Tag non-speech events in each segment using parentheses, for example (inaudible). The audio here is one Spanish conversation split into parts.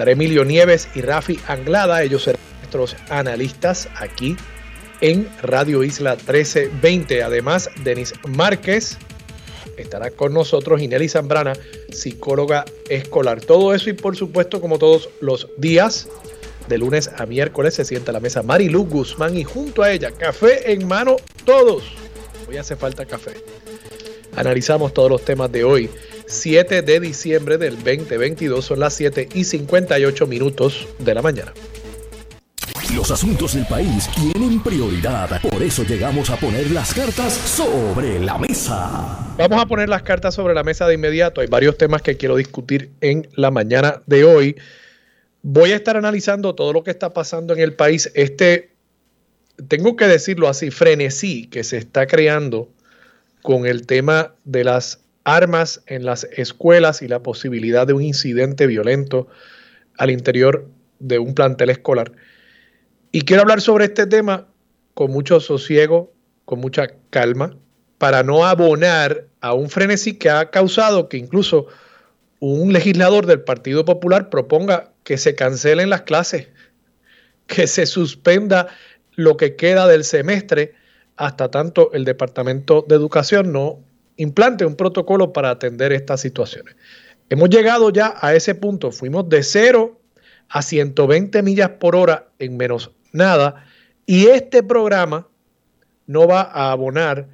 estaré Emilio Nieves y Rafi Anglada. Ellos serán nuestros analistas aquí en Radio Isla 1320. Además, Denis Márquez estará con nosotros y Nelly Zambrana, psicóloga escolar. Todo eso y por supuesto, como todos los días, de lunes a miércoles se sienta a la mesa Marilu Guzmán y junto a ella, café en mano, todos. Hoy hace falta café. Analizamos todos los temas de hoy. 7 de diciembre del 2022 son las 7 y 58 minutos de la mañana. Los asuntos del país tienen prioridad, por eso llegamos a poner las cartas sobre la mesa. Vamos a poner las cartas sobre la mesa de inmediato. Hay varios temas que quiero discutir en la mañana de hoy. Voy a estar analizando todo lo que está pasando en el país. Este, tengo que decirlo así, frenesí que se está creando con el tema de las armas en las escuelas y la posibilidad de un incidente violento al interior de un plantel escolar. Y quiero hablar sobre este tema con mucho sosiego, con mucha calma, para no abonar a un frenesí que ha causado que incluso un legislador del Partido Popular proponga que se cancelen las clases, que se suspenda lo que queda del semestre hasta tanto el Departamento de Educación no implante un protocolo para atender estas situaciones. Hemos llegado ya a ese punto, fuimos de 0 a 120 millas por hora en menos nada y este programa no va a abonar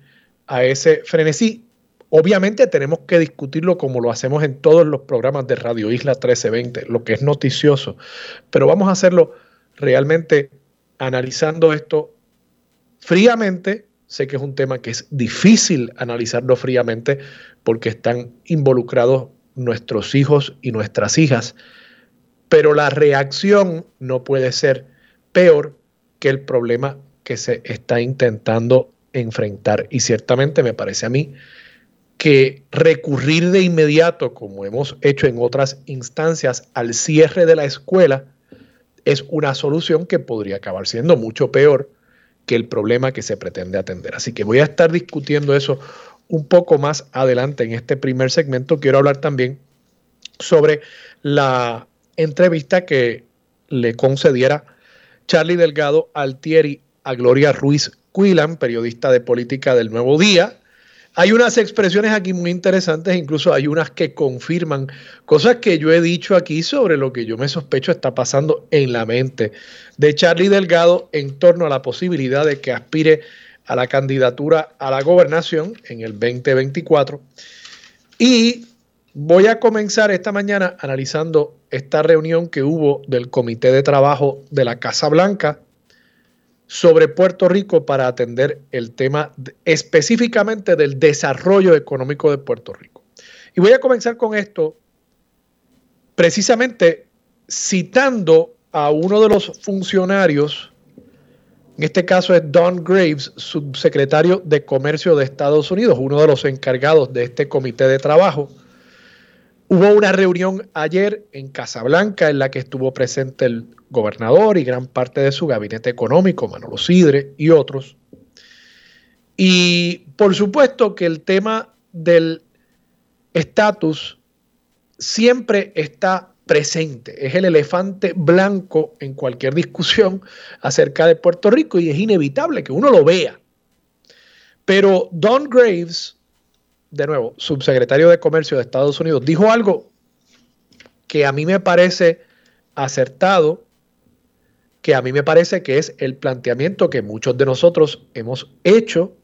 a ese frenesí Obviamente tenemos que discutirlo como lo hacemos en todos los programas de Radio Isla 1320, lo que es noticioso, pero vamos a hacerlo realmente analizando esto fríamente. Sé que es un tema que es difícil analizarlo fríamente porque están involucrados nuestros hijos y nuestras hijas, pero la reacción no puede ser peor que el problema que se está intentando enfrentar. Y ciertamente me parece a mí que recurrir de inmediato, como hemos hecho en otras instancias, al cierre de la escuela es una solución que podría acabar siendo mucho peor que el problema que se pretende atender. Así que voy a estar discutiendo eso un poco más adelante en este primer segmento. Quiero hablar también sobre la entrevista que le concediera Charlie Delgado Altieri a Gloria Ruiz Quilan, periodista de política del Nuevo Día, hay unas expresiones aquí muy interesantes, incluso hay unas que confirman cosas que yo he dicho aquí sobre lo que yo me sospecho está pasando en la mente de Charlie Delgado en torno a la posibilidad de que aspire a la candidatura a la gobernación en el 2024. Y voy a comenzar esta mañana analizando esta reunión que hubo del Comité de Trabajo de la Casa Blanca sobre Puerto Rico para atender el tema específicamente del desarrollo económico de Puerto Rico. Y voy a comenzar con esto precisamente citando a uno de los funcionarios, en este caso es Don Graves, subsecretario de Comercio de Estados Unidos, uno de los encargados de este comité de trabajo. Hubo una reunión ayer en Casablanca en la que estuvo presente el gobernador y gran parte de su gabinete económico, Manolo Sidre y otros. Y por supuesto que el tema del estatus siempre está presente, es el elefante blanco en cualquier discusión acerca de Puerto Rico y es inevitable que uno lo vea. Pero Don Graves, de nuevo, subsecretario de Comercio de Estados Unidos, dijo algo que a mí me parece acertado que a mí me parece que es el planteamiento que muchos de nosotros hemos hecho,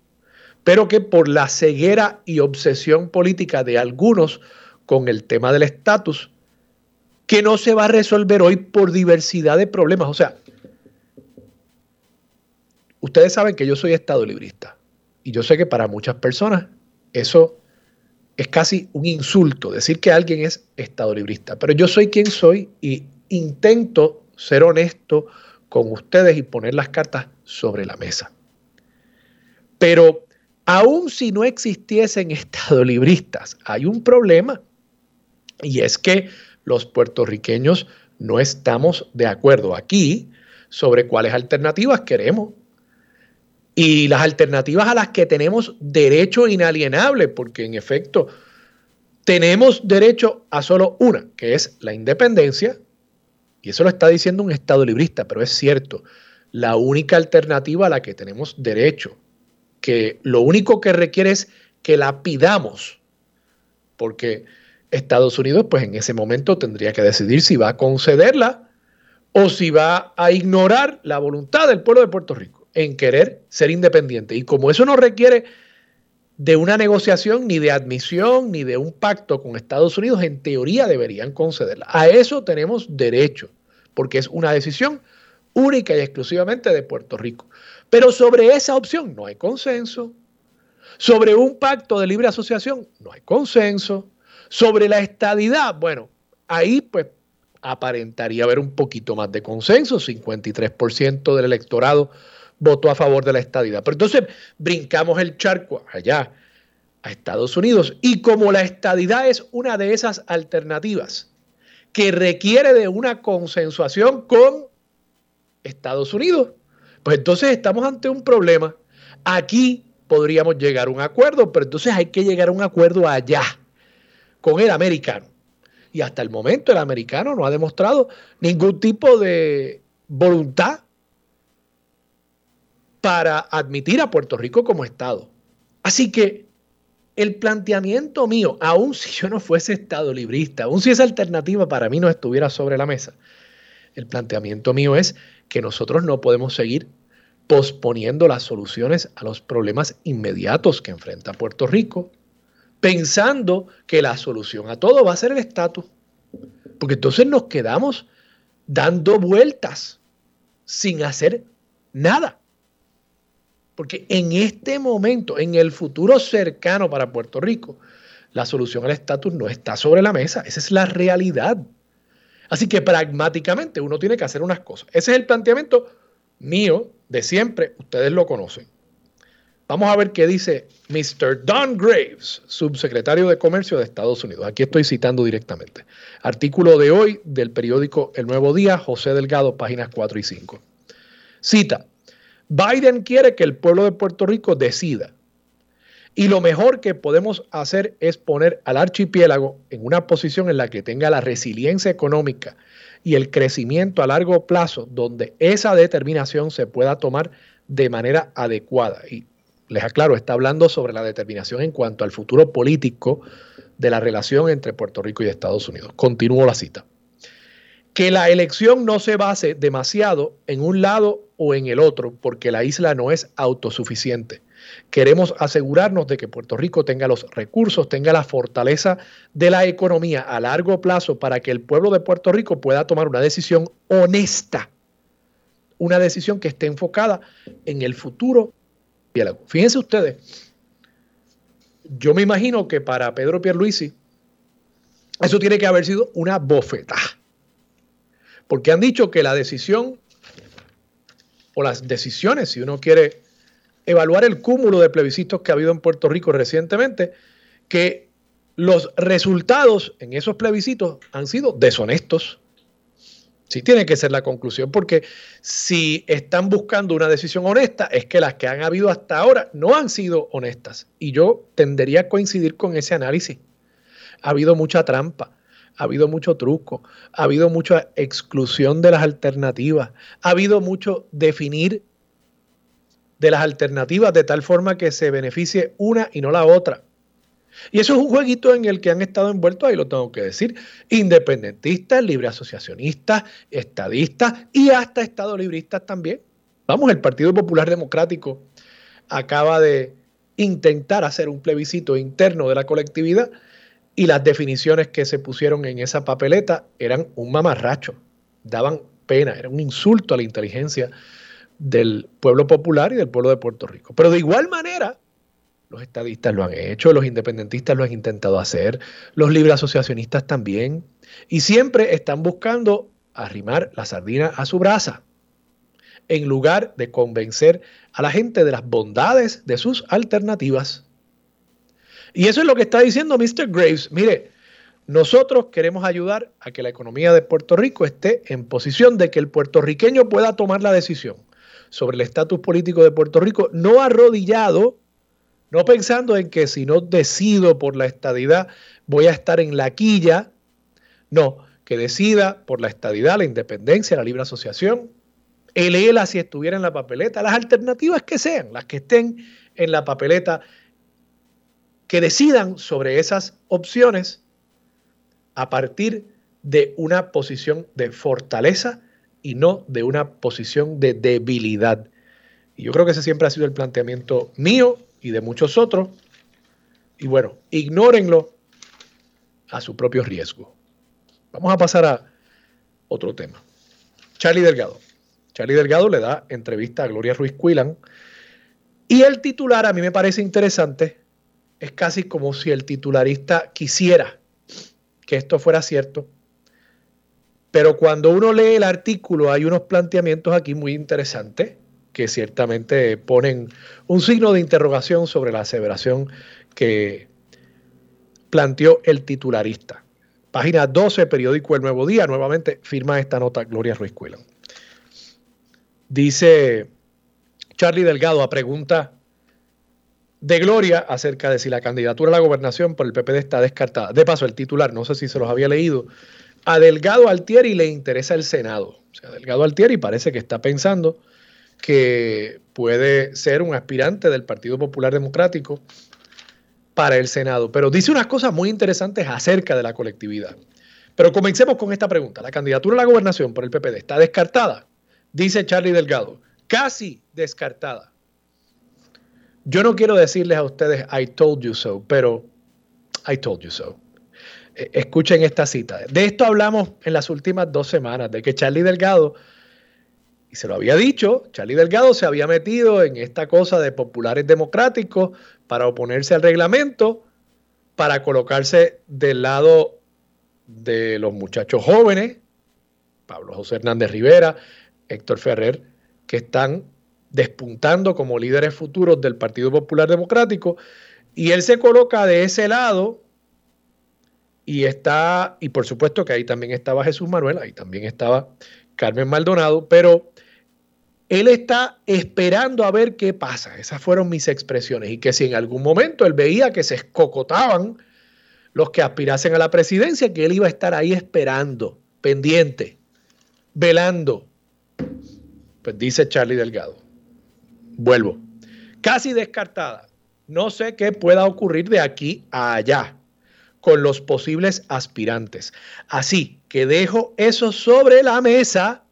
pero que por la ceguera y obsesión política de algunos con el tema del estatus, que no se va a resolver hoy por diversidad de problemas. O sea, ustedes saben que yo soy estado librista y yo sé que para muchas personas eso es casi un insulto, decir que alguien es estado librista, pero yo soy quien soy y intento ser honesto con ustedes y poner las cartas sobre la mesa. Pero aun si no existiesen estadolibristas, hay un problema. Y es que los puertorriqueños no estamos de acuerdo aquí sobre cuáles alternativas queremos. Y las alternativas a las que tenemos derecho inalienable, porque en efecto tenemos derecho a solo una, que es la independencia, y eso lo está diciendo un Estado librista, pero es cierto, la única alternativa a la que tenemos derecho, que lo único que requiere es que la pidamos, porque Estados Unidos pues en ese momento tendría que decidir si va a concederla o si va a ignorar la voluntad del pueblo de Puerto Rico en querer ser independiente. Y como eso no requiere de una negociación, ni de admisión, ni de un pacto con Estados Unidos, en teoría deberían concederla. A eso tenemos derecho, porque es una decisión única y exclusivamente de Puerto Rico. Pero sobre esa opción no hay consenso. Sobre un pacto de libre asociación no hay consenso. Sobre la estadidad, bueno, ahí pues aparentaría haber un poquito más de consenso, 53% del electorado votó a favor de la estadidad. Pero entonces brincamos el charco allá a Estados Unidos y como la estadidad es una de esas alternativas que requiere de una consensuación con Estados Unidos, pues entonces estamos ante un problema. Aquí podríamos llegar a un acuerdo, pero entonces hay que llegar a un acuerdo allá con el americano. Y hasta el momento el americano no ha demostrado ningún tipo de voluntad para admitir a Puerto Rico como Estado. Así que el planteamiento mío, aun si yo no fuese Estado librista, aun si esa alternativa para mí no estuviera sobre la mesa, el planteamiento mío es que nosotros no podemos seguir posponiendo las soluciones a los problemas inmediatos que enfrenta Puerto Rico, pensando que la solución a todo va a ser el estatus. Porque entonces nos quedamos dando vueltas sin hacer nada. Porque en este momento, en el futuro cercano para Puerto Rico, la solución al estatus no está sobre la mesa. Esa es la realidad. Así que pragmáticamente uno tiene que hacer unas cosas. Ese es el planteamiento mío de siempre. Ustedes lo conocen. Vamos a ver qué dice Mr. Don Graves, subsecretario de Comercio de Estados Unidos. Aquí estoy citando directamente. Artículo de hoy del periódico El Nuevo Día, José Delgado, páginas 4 y 5. Cita, Biden quiere que el pueblo de Puerto Rico decida. Y lo mejor que podemos hacer es poner al archipiélago en una posición en la que tenga la resiliencia económica y el crecimiento a largo plazo, donde esa determinación se pueda tomar de manera adecuada. Y les aclaro, está hablando sobre la determinación en cuanto al futuro político de la relación entre Puerto Rico y Estados Unidos. Continúo la cita que la elección no se base demasiado en un lado o en el otro, porque la isla no es autosuficiente. Queremos asegurarnos de que Puerto Rico tenga los recursos, tenga la fortaleza de la economía a largo plazo para que el pueblo de Puerto Rico pueda tomar una decisión honesta, una decisión que esté enfocada en el futuro. Fíjense ustedes, yo me imagino que para Pedro Pierluisi eso tiene que haber sido una bofetada porque han dicho que la decisión o las decisiones, si uno quiere evaluar el cúmulo de plebiscitos que ha habido en Puerto Rico recientemente, que los resultados en esos plebiscitos han sido deshonestos. Sí tiene que ser la conclusión, porque si están buscando una decisión honesta, es que las que han habido hasta ahora no han sido honestas. Y yo tendería a coincidir con ese análisis. Ha habido mucha trampa ha habido mucho truco, ha habido mucha exclusión de las alternativas, ha habido mucho definir de las alternativas de tal forma que se beneficie una y no la otra. Y eso es un jueguito en el que han estado envueltos, ahí lo tengo que decir, independentistas, libre asociacionistas, estadistas y hasta estado libristas también. Vamos, el Partido Popular Democrático acaba de intentar hacer un plebiscito interno de la colectividad y las definiciones que se pusieron en esa papeleta eran un mamarracho, daban pena, era un insulto a la inteligencia del pueblo popular y del pueblo de Puerto Rico. Pero de igual manera, los estadistas lo han hecho, los independentistas lo han intentado hacer, los libre asociacionistas también, y siempre están buscando arrimar la sardina a su brasa, en lugar de convencer a la gente de las bondades de sus alternativas. Y eso es lo que está diciendo Mr. Graves. Mire, nosotros queremos ayudar a que la economía de Puerto Rico esté en posición de que el puertorriqueño pueda tomar la decisión sobre el estatus político de Puerto Rico, no arrodillado, no pensando en que si no decido por la estadidad voy a estar en la quilla, no, que decida por la estadidad, la independencia, la libre asociación, el ELA si estuviera en la papeleta, las alternativas que sean, las que estén en la papeleta, que decidan sobre esas opciones a partir de una posición de fortaleza y no de una posición de debilidad. Y yo creo que ese siempre ha sido el planteamiento mío y de muchos otros. Y bueno, ignórenlo a su propio riesgo. Vamos a pasar a otro tema. Charlie Delgado. Charlie Delgado le da entrevista a Gloria Ruiz Cuilan. Y el titular a mí me parece interesante. Es casi como si el titularista quisiera que esto fuera cierto. Pero cuando uno lee el artículo hay unos planteamientos aquí muy interesantes que ciertamente ponen un signo de interrogación sobre la aseveración que planteó el titularista. Página 12, periódico El Nuevo Día, nuevamente firma esta nota Gloria Ruiz Cuelan. Dice Charlie Delgado a pregunta de Gloria acerca de si la candidatura a la gobernación por el PPD está descartada. De paso, el titular, no sé si se los había leído, a Delgado Altieri le interesa el Senado. O sea, Delgado Altieri parece que está pensando que puede ser un aspirante del Partido Popular Democrático para el Senado. Pero dice unas cosas muy interesantes acerca de la colectividad. Pero comencemos con esta pregunta. ¿La candidatura a la gobernación por el PPD está descartada? Dice Charlie Delgado, casi descartada. Yo no quiero decirles a ustedes I told you so, pero I told you so. Eh, escuchen esta cita. De esto hablamos en las últimas dos semanas, de que Charlie Delgado, y se lo había dicho, Charlie Delgado se había metido en esta cosa de populares democráticos para oponerse al reglamento, para colocarse del lado de los muchachos jóvenes, Pablo José Hernández Rivera, Héctor Ferrer, que están despuntando como líderes futuros del Partido Popular Democrático, y él se coloca de ese lado y está, y por supuesto que ahí también estaba Jesús Manuel, ahí también estaba Carmen Maldonado, pero él está esperando a ver qué pasa. Esas fueron mis expresiones. Y que si en algún momento él veía que se escocotaban los que aspirasen a la presidencia, que él iba a estar ahí esperando, pendiente, velando, pues dice Charlie Delgado. Vuelvo. Casi descartada. No sé qué pueda ocurrir de aquí a allá con los posibles aspirantes. Así que dejo eso sobre la mesa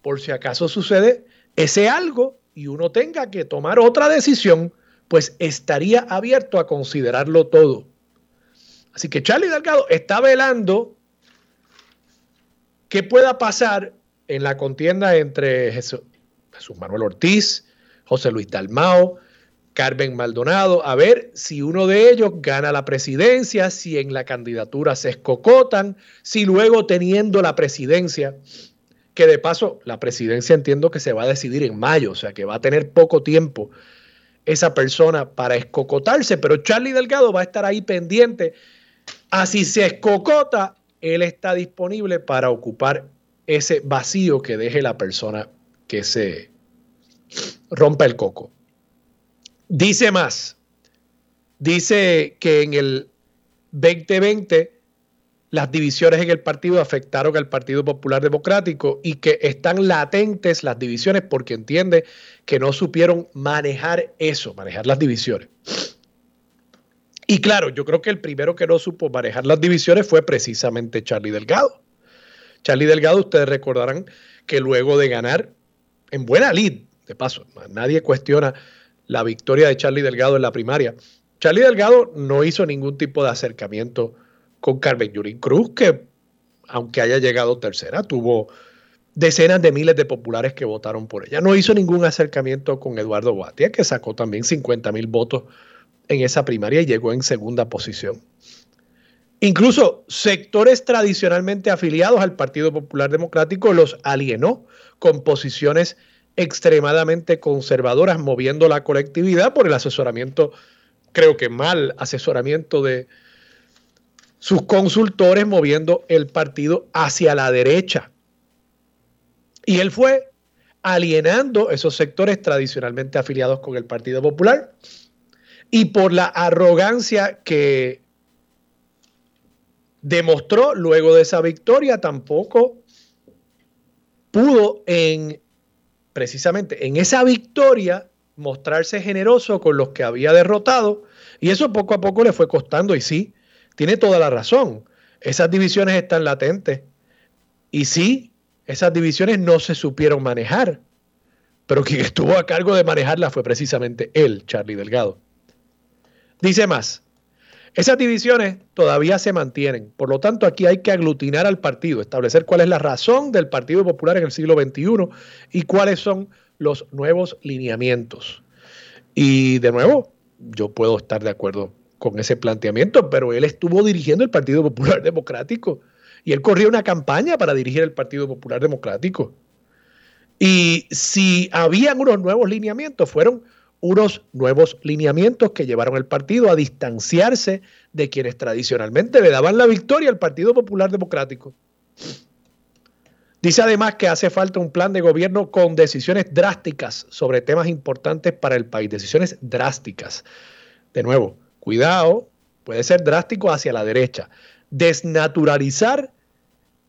por si acaso sucede ese algo y uno tenga que tomar otra decisión, pues estaría abierto a considerarlo todo. Así que Charlie Delgado está velando qué pueda pasar en la contienda entre Jesús, Manuel Ortiz, José Luis Dalmao, Carmen Maldonado, a ver si uno de ellos gana la presidencia, si en la candidatura se escocotan, si luego teniendo la presidencia, que de paso la presidencia entiendo que se va a decidir en mayo, o sea que va a tener poco tiempo esa persona para escocotarse, pero Charlie Delgado va a estar ahí pendiente. Así se escocota, él está disponible para ocupar ese vacío que deje la persona que se rompa el coco. Dice más, dice que en el 2020 las divisiones en el partido afectaron al Partido Popular Democrático y que están latentes las divisiones porque entiende que no supieron manejar eso, manejar las divisiones. Y claro, yo creo que el primero que no supo manejar las divisiones fue precisamente Charlie Delgado. Charlie Delgado, ustedes recordarán que luego de ganar en buena lid, de paso, nadie cuestiona la victoria de Charlie Delgado en la primaria. Charlie Delgado no hizo ningún tipo de acercamiento con Carmen Yurín Cruz, que aunque haya llegado tercera, tuvo decenas de miles de populares que votaron por ella. No hizo ningún acercamiento con Eduardo Batia, que sacó también 50 mil votos en esa primaria y llegó en segunda posición. Incluso sectores tradicionalmente afiliados al Partido Popular Democrático los alienó con posiciones extremadamente conservadoras, moviendo la colectividad por el asesoramiento, creo que mal asesoramiento de sus consultores, moviendo el partido hacia la derecha. Y él fue alienando esos sectores tradicionalmente afiliados con el Partido Popular y por la arrogancia que demostró luego de esa victoria, tampoco pudo en precisamente en esa victoria mostrarse generoso con los que había derrotado y eso poco a poco le fue costando y sí, tiene toda la razón. Esas divisiones están latentes y sí, esas divisiones no se supieron manejar, pero quien estuvo a cargo de manejarlas fue precisamente él, Charlie Delgado. Dice más, esas divisiones todavía se mantienen, por lo tanto aquí hay que aglutinar al partido, establecer cuál es la razón del Partido Popular en el siglo XXI y cuáles son los nuevos lineamientos. Y de nuevo, yo puedo estar de acuerdo con ese planteamiento, pero él estuvo dirigiendo el Partido Popular Democrático y él corrió una campaña para dirigir el Partido Popular Democrático. Y si habían unos nuevos lineamientos, fueron unos nuevos lineamientos que llevaron al partido a distanciarse de quienes tradicionalmente le daban la victoria al Partido Popular Democrático. Dice además que hace falta un plan de gobierno con decisiones drásticas sobre temas importantes para el país, decisiones drásticas. De nuevo, cuidado, puede ser drástico hacia la derecha. Desnaturalizar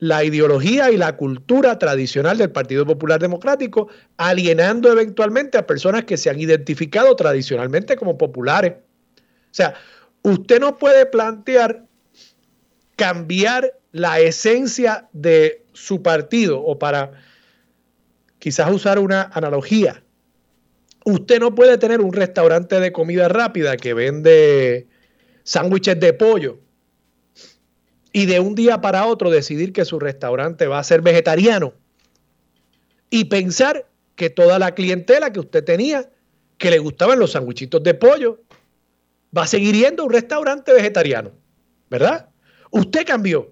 la ideología y la cultura tradicional del Partido Popular Democrático, alienando eventualmente a personas que se han identificado tradicionalmente como populares. O sea, usted no puede plantear cambiar la esencia de su partido o para quizás usar una analogía. Usted no puede tener un restaurante de comida rápida que vende sándwiches de pollo y de un día para otro decidir que su restaurante va a ser vegetariano y pensar que toda la clientela que usted tenía, que le gustaban los sandwichitos de pollo, va a seguir yendo a un restaurante vegetariano, ¿verdad? Usted cambió,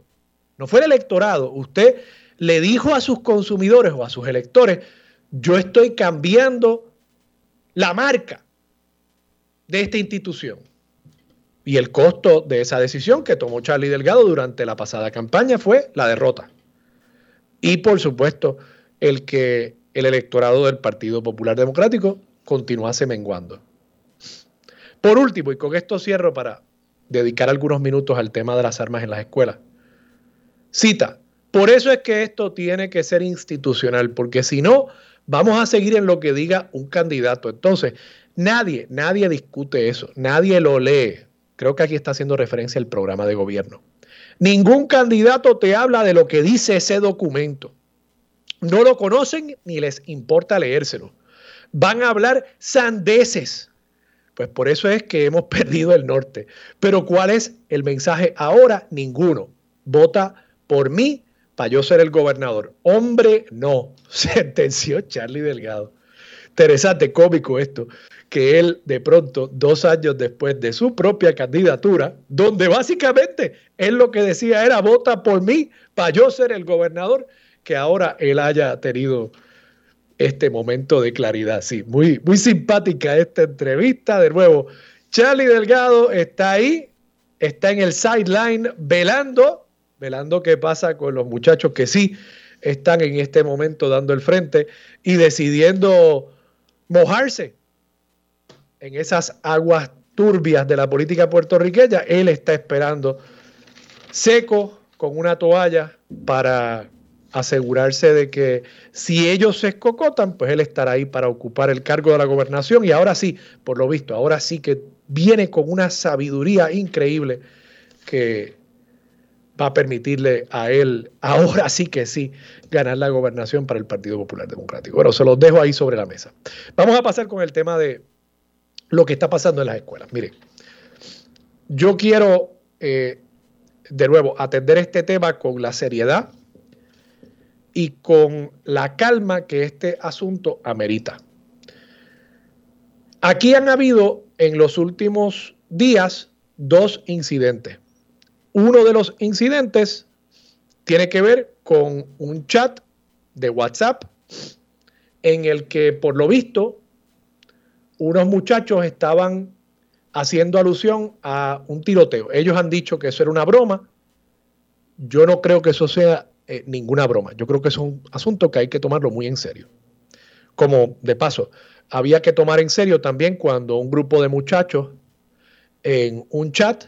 no fue el electorado, usted le dijo a sus consumidores o a sus electores, yo estoy cambiando la marca de esta institución. Y el costo de esa decisión que tomó Charlie Delgado durante la pasada campaña fue la derrota. Y por supuesto, el que el electorado del Partido Popular Democrático continuase menguando. Por último, y con esto cierro para dedicar algunos minutos al tema de las armas en las escuelas. Cita, por eso es que esto tiene que ser institucional, porque si no, vamos a seguir en lo que diga un candidato. Entonces, nadie, nadie discute eso, nadie lo lee. Creo que aquí está haciendo referencia al programa de gobierno. Ningún candidato te habla de lo que dice ese documento. No lo conocen ni les importa leérselo. Van a hablar sandeces. Pues por eso es que hemos (laughs) perdido el norte. Pero ¿cuál es el mensaje ahora? Ninguno. Vota por mí para yo ser el gobernador. Hombre, no. (laughs) Sentenció Charlie Delgado. Interesante, cómico esto que él de pronto, dos años después de su propia candidatura, donde básicamente él lo que decía era vota por mí para yo ser el gobernador, que ahora él haya tenido este momento de claridad. Sí, muy, muy simpática esta entrevista. De nuevo, Charlie Delgado está ahí, está en el sideline velando, velando qué pasa con los muchachos que sí están en este momento dando el frente y decidiendo mojarse en esas aguas turbias de la política puertorriqueña, él está esperando seco con una toalla para asegurarse de que si ellos se escocotan, pues él estará ahí para ocupar el cargo de la gobernación y ahora sí, por lo visto, ahora sí que viene con una sabiduría increíble que va a permitirle a él, ahora sí que sí, ganar la gobernación para el Partido Popular Democrático. Bueno, se los dejo ahí sobre la mesa. Vamos a pasar con el tema de lo que está pasando en las escuelas. Mire, yo quiero, eh, de nuevo, atender este tema con la seriedad y con la calma que este asunto amerita. Aquí han habido en los últimos días dos incidentes. Uno de los incidentes tiene que ver con un chat de WhatsApp en el que por lo visto unos muchachos estaban haciendo alusión a un tiroteo. Ellos han dicho que eso era una broma. Yo no creo que eso sea eh, ninguna broma. Yo creo que es un asunto que hay que tomarlo muy en serio. Como de paso, había que tomar en serio también cuando un grupo de muchachos en un chat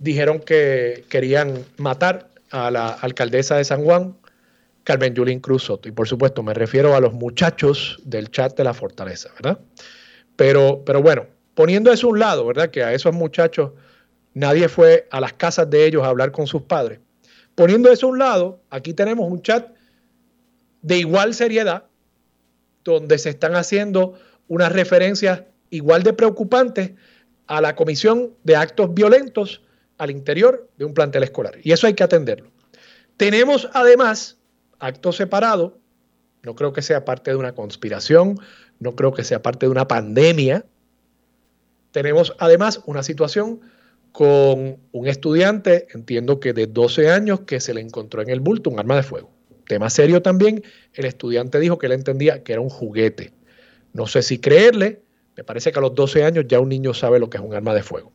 dijeron que querían matar a la alcaldesa de San Juan, Carmen Yulín Cruz Soto. Y por supuesto, me refiero a los muchachos del chat de la fortaleza, ¿verdad? Pero, pero bueno, poniendo eso a un lado, ¿verdad? Que a esos muchachos nadie fue a las casas de ellos a hablar con sus padres. Poniendo eso a un lado, aquí tenemos un chat de igual seriedad, donde se están haciendo unas referencias igual de preocupantes a la comisión de actos violentos al interior de un plantel escolar. Y eso hay que atenderlo. Tenemos además actos separados, no creo que sea parte de una conspiración, no creo que sea parte de una pandemia. Tenemos además una situación con un estudiante, entiendo que de 12 años, que se le encontró en el bulto un arma de fuego. Tema serio también, el estudiante dijo que él entendía que era un juguete. No sé si creerle, me parece que a los 12 años ya un niño sabe lo que es un arma de fuego.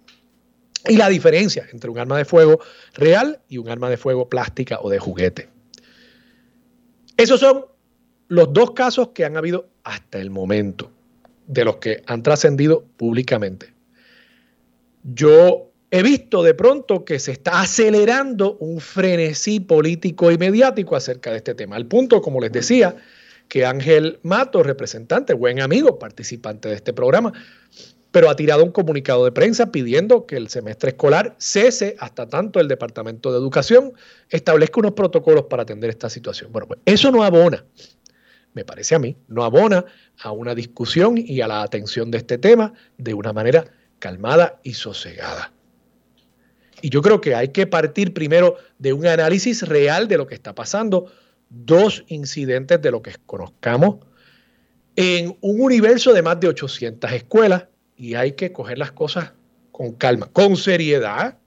Y la diferencia entre un arma de fuego real y un arma de fuego plástica o de juguete. Esos son los dos casos que han habido hasta el momento, de los que han trascendido públicamente. Yo he visto de pronto que se está acelerando un frenesí político y mediático acerca de este tema. Al punto, como les decía, que Ángel Mato, representante, buen amigo, participante de este programa, pero ha tirado un comunicado de prensa pidiendo que el semestre escolar cese hasta tanto el Departamento de Educación establezca unos protocolos para atender esta situación. Bueno, pues eso no abona, me parece a mí, no abona a una discusión y a la atención de este tema de una manera calmada y sosegada. Y yo creo que hay que partir primero de un análisis real de lo que está pasando, dos incidentes de lo que conozcamos en un universo de más de 800 escuelas y hay que coger las cosas con calma, con seriedad.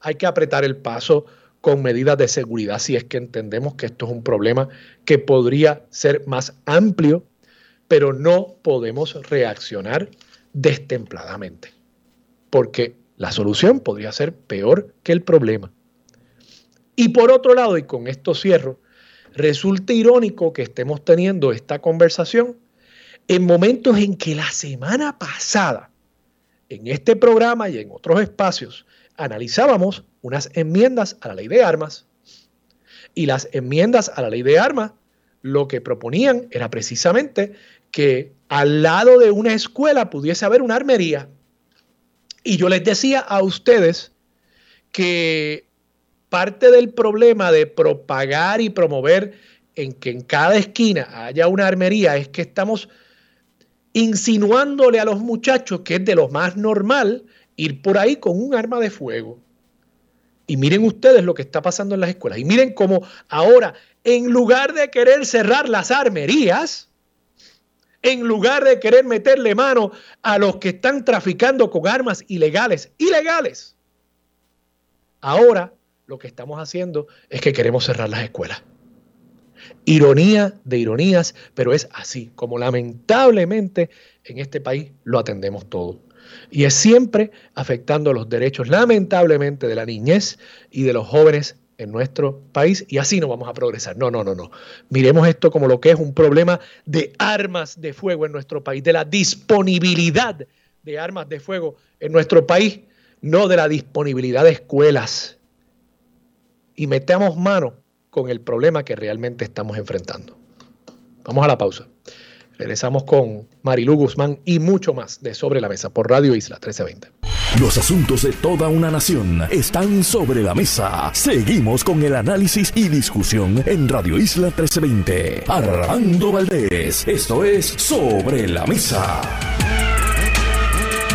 Hay que apretar el paso con medidas de seguridad si es que entendemos que esto es un problema que podría ser más amplio, pero no podemos reaccionar destempladamente, porque la solución podría ser peor que el problema. Y por otro lado, y con esto cierro, resulta irónico que estemos teniendo esta conversación en momentos en que la semana pasada, en este programa y en otros espacios, analizábamos unas enmiendas a la ley de armas. Y las enmiendas a la ley de armas lo que proponían era precisamente que al lado de una escuela pudiese haber una armería. Y yo les decía a ustedes que parte del problema de propagar y promover en que en cada esquina haya una armería es que estamos insinuándole a los muchachos que es de lo más normal ir por ahí con un arma de fuego. Y miren ustedes lo que está pasando en las escuelas. Y miren cómo ahora, en lugar de querer cerrar las armerías, en lugar de querer meterle mano a los que están traficando con armas ilegales, ilegales. Ahora lo que estamos haciendo es que queremos cerrar las escuelas. Ironía de ironías, pero es así, como lamentablemente en este país lo atendemos todo. Y es siempre afectando los derechos, lamentablemente, de la niñez y de los jóvenes en nuestro país y así no vamos a progresar. No, no, no, no. Miremos esto como lo que es un problema de armas de fuego en nuestro país, de la disponibilidad de armas de fuego en nuestro país, no de la disponibilidad de escuelas. Y metamos mano con el problema que realmente estamos enfrentando. Vamos a la pausa. Regresamos con Marilu Guzmán y mucho más de Sobre la Mesa por Radio Isla 1320. Los asuntos de toda una nación están sobre la mesa. Seguimos con el análisis y discusión en Radio Isla 1320. Armando Valdés, esto es Sobre la Mesa.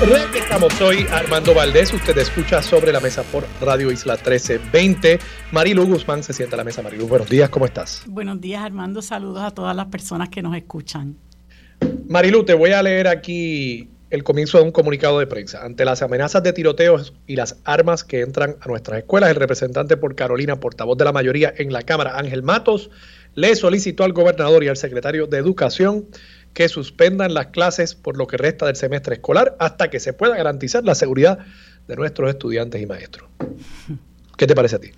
Estamos, soy Armando Valdés, usted escucha Sobre la Mesa por Radio Isla 1320. Marilu Guzmán se sienta a la mesa. Marilu, buenos días, ¿cómo estás? Buenos días, Armando. Saludos a todas las personas que nos escuchan. Marilu, te voy a leer aquí el comienzo de un comunicado de prensa. Ante las amenazas de tiroteos y las armas que entran a nuestras escuelas, el representante por Carolina, portavoz de la mayoría en la Cámara, Ángel Matos, le solicitó al gobernador y al secretario de Educación que suspendan las clases por lo que resta del semestre escolar hasta que se pueda garantizar la seguridad de nuestros estudiantes y maestros. ¿Qué te parece a ti?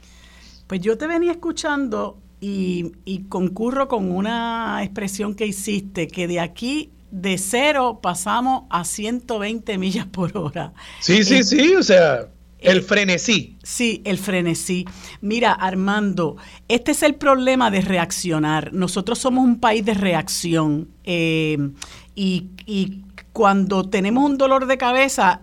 Pues yo te venía escuchando y, y concurro con una expresión que hiciste, que de aquí de cero pasamos a 120 millas por hora. Sí, sí, sí, o sea, el frenesí. Sí, el frenesí. Mira, Armando, este es el problema de reaccionar. Nosotros somos un país de reacción eh, y, cuando tenemos un dolor de cabeza,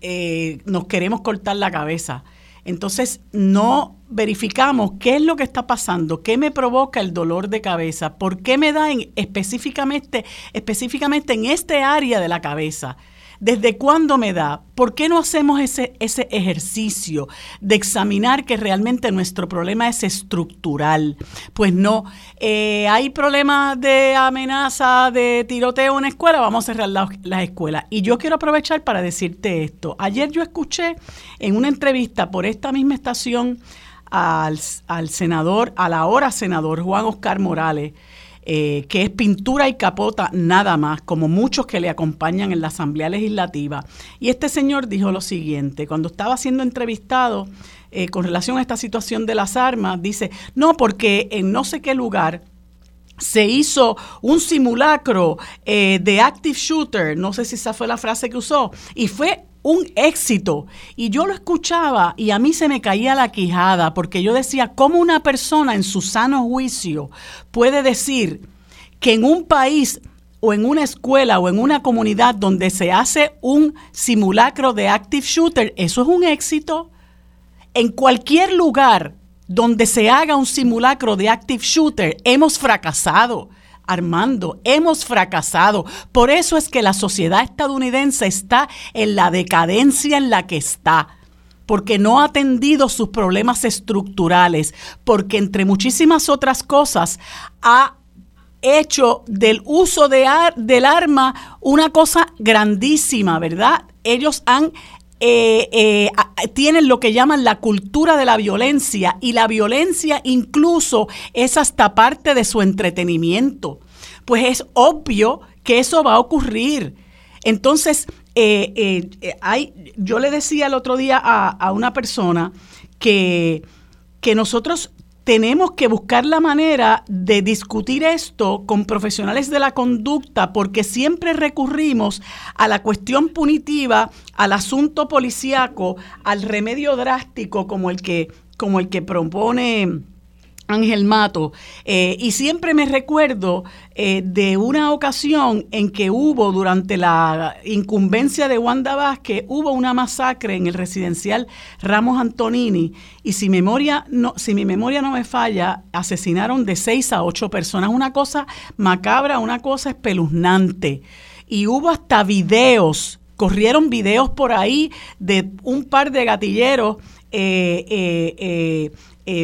eh, nos queremos cortar la cabeza. Entonces, no verificamos qué es lo que está pasando, qué me provoca el dolor de cabeza, por qué me da específicamente, específicamente en este área de la cabeza. ¿Desde cuándo me da? ¿Por qué no hacemos ese, ese ejercicio de examinar que realmente nuestro problema es estructural? Pues no, eh, hay problemas de amenaza, de tiroteo en escuela, vamos a cerrar las escuelas. Y yo quiero aprovechar para decirte esto. Ayer yo escuché en una entrevista por esta misma estación al, al senador, al ahora senador Juan Oscar Morales, eh, que es pintura y capota nada más, como muchos que le acompañan en la Asamblea Legislativa. Y este señor dijo lo siguiente, cuando estaba siendo entrevistado eh, con relación a esta situación de las armas, dice, no, porque en no sé qué lugar se hizo un simulacro eh, de active shooter, no sé si esa fue la frase que usó, y fue un éxito. Y yo lo escuchaba y a mí se me caía la quijada porque yo decía, ¿cómo una persona en su sano juicio puede decir que en un país o en una escuela o en una comunidad donde se hace un simulacro de active shooter, eso es un éxito? En cualquier lugar donde se haga un simulacro de active shooter, hemos fracasado. Armando, hemos fracasado. Por eso es que la sociedad estadounidense está en la decadencia en la que está porque no ha atendido sus problemas estructurales, porque entre muchísimas otras cosas ha hecho del uso de del arma una cosa grandísima, ¿verdad? Ellos han eh, eh, tienen lo que llaman la cultura de la violencia y la violencia incluso es hasta parte de su entretenimiento. Pues es obvio que eso va a ocurrir. Entonces, eh, hay, yo le decía el otro día a, a una persona que, que nosotros tenemos que buscar la manera de discutir esto con profesionales de la conducta porque siempre recurrimos a la cuestión punitiva, al asunto policíaco, al remedio drástico como el que, como el que propone Ángel Mato. Eh, y siempre me recuerdo eh, de una ocasión en que hubo, durante la incumbencia de Wanda Vázquez, hubo una masacre en el residencial Ramos Antonini. Y si, memoria no, si mi memoria no me falla, asesinaron de seis a ocho personas. Una cosa macabra, una cosa espeluznante. Y hubo hasta videos, corrieron videos por ahí de un par de gatilleros. Eh,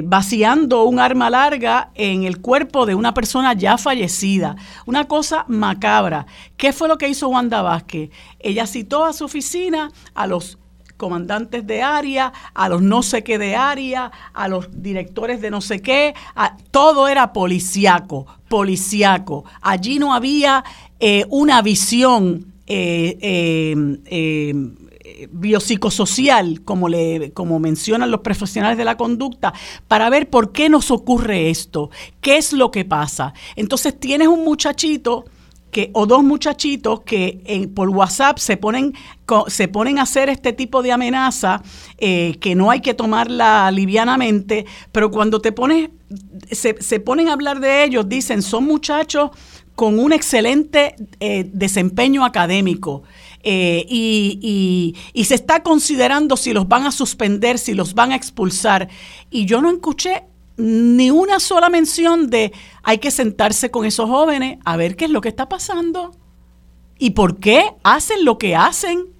vaciando un arma larga en el cuerpo de una persona ya fallecida. Una cosa macabra. ¿Qué fue lo que hizo Wanda Vázquez? Ella citó a su oficina a los comandantes de área, a los no sé qué de área, a los directores de no sé qué, todo era policíaco, policíaco. Allí no había eh, una visión eh, biopsicosocial, como, le, como mencionan los profesionales de la conducta, para ver por qué nos ocurre esto, qué es lo que pasa. Entonces tienes un muchachito que, o dos muchachitos que por WhatsApp se ponen, se ponen a hacer este tipo de amenaza eh, que no hay que tomarla livianamente, pero cuando te pones, se, se ponen a hablar de ellos, dicen, son muchachos con un excelente eh, desempeño académico. Eh, y, se está considerando si los van a suspender, si los van a expulsar. Y yo no escuché ni una sola mención de hay que sentarse con esos jóvenes a ver qué es lo que está pasando y por qué hacen lo que hacen.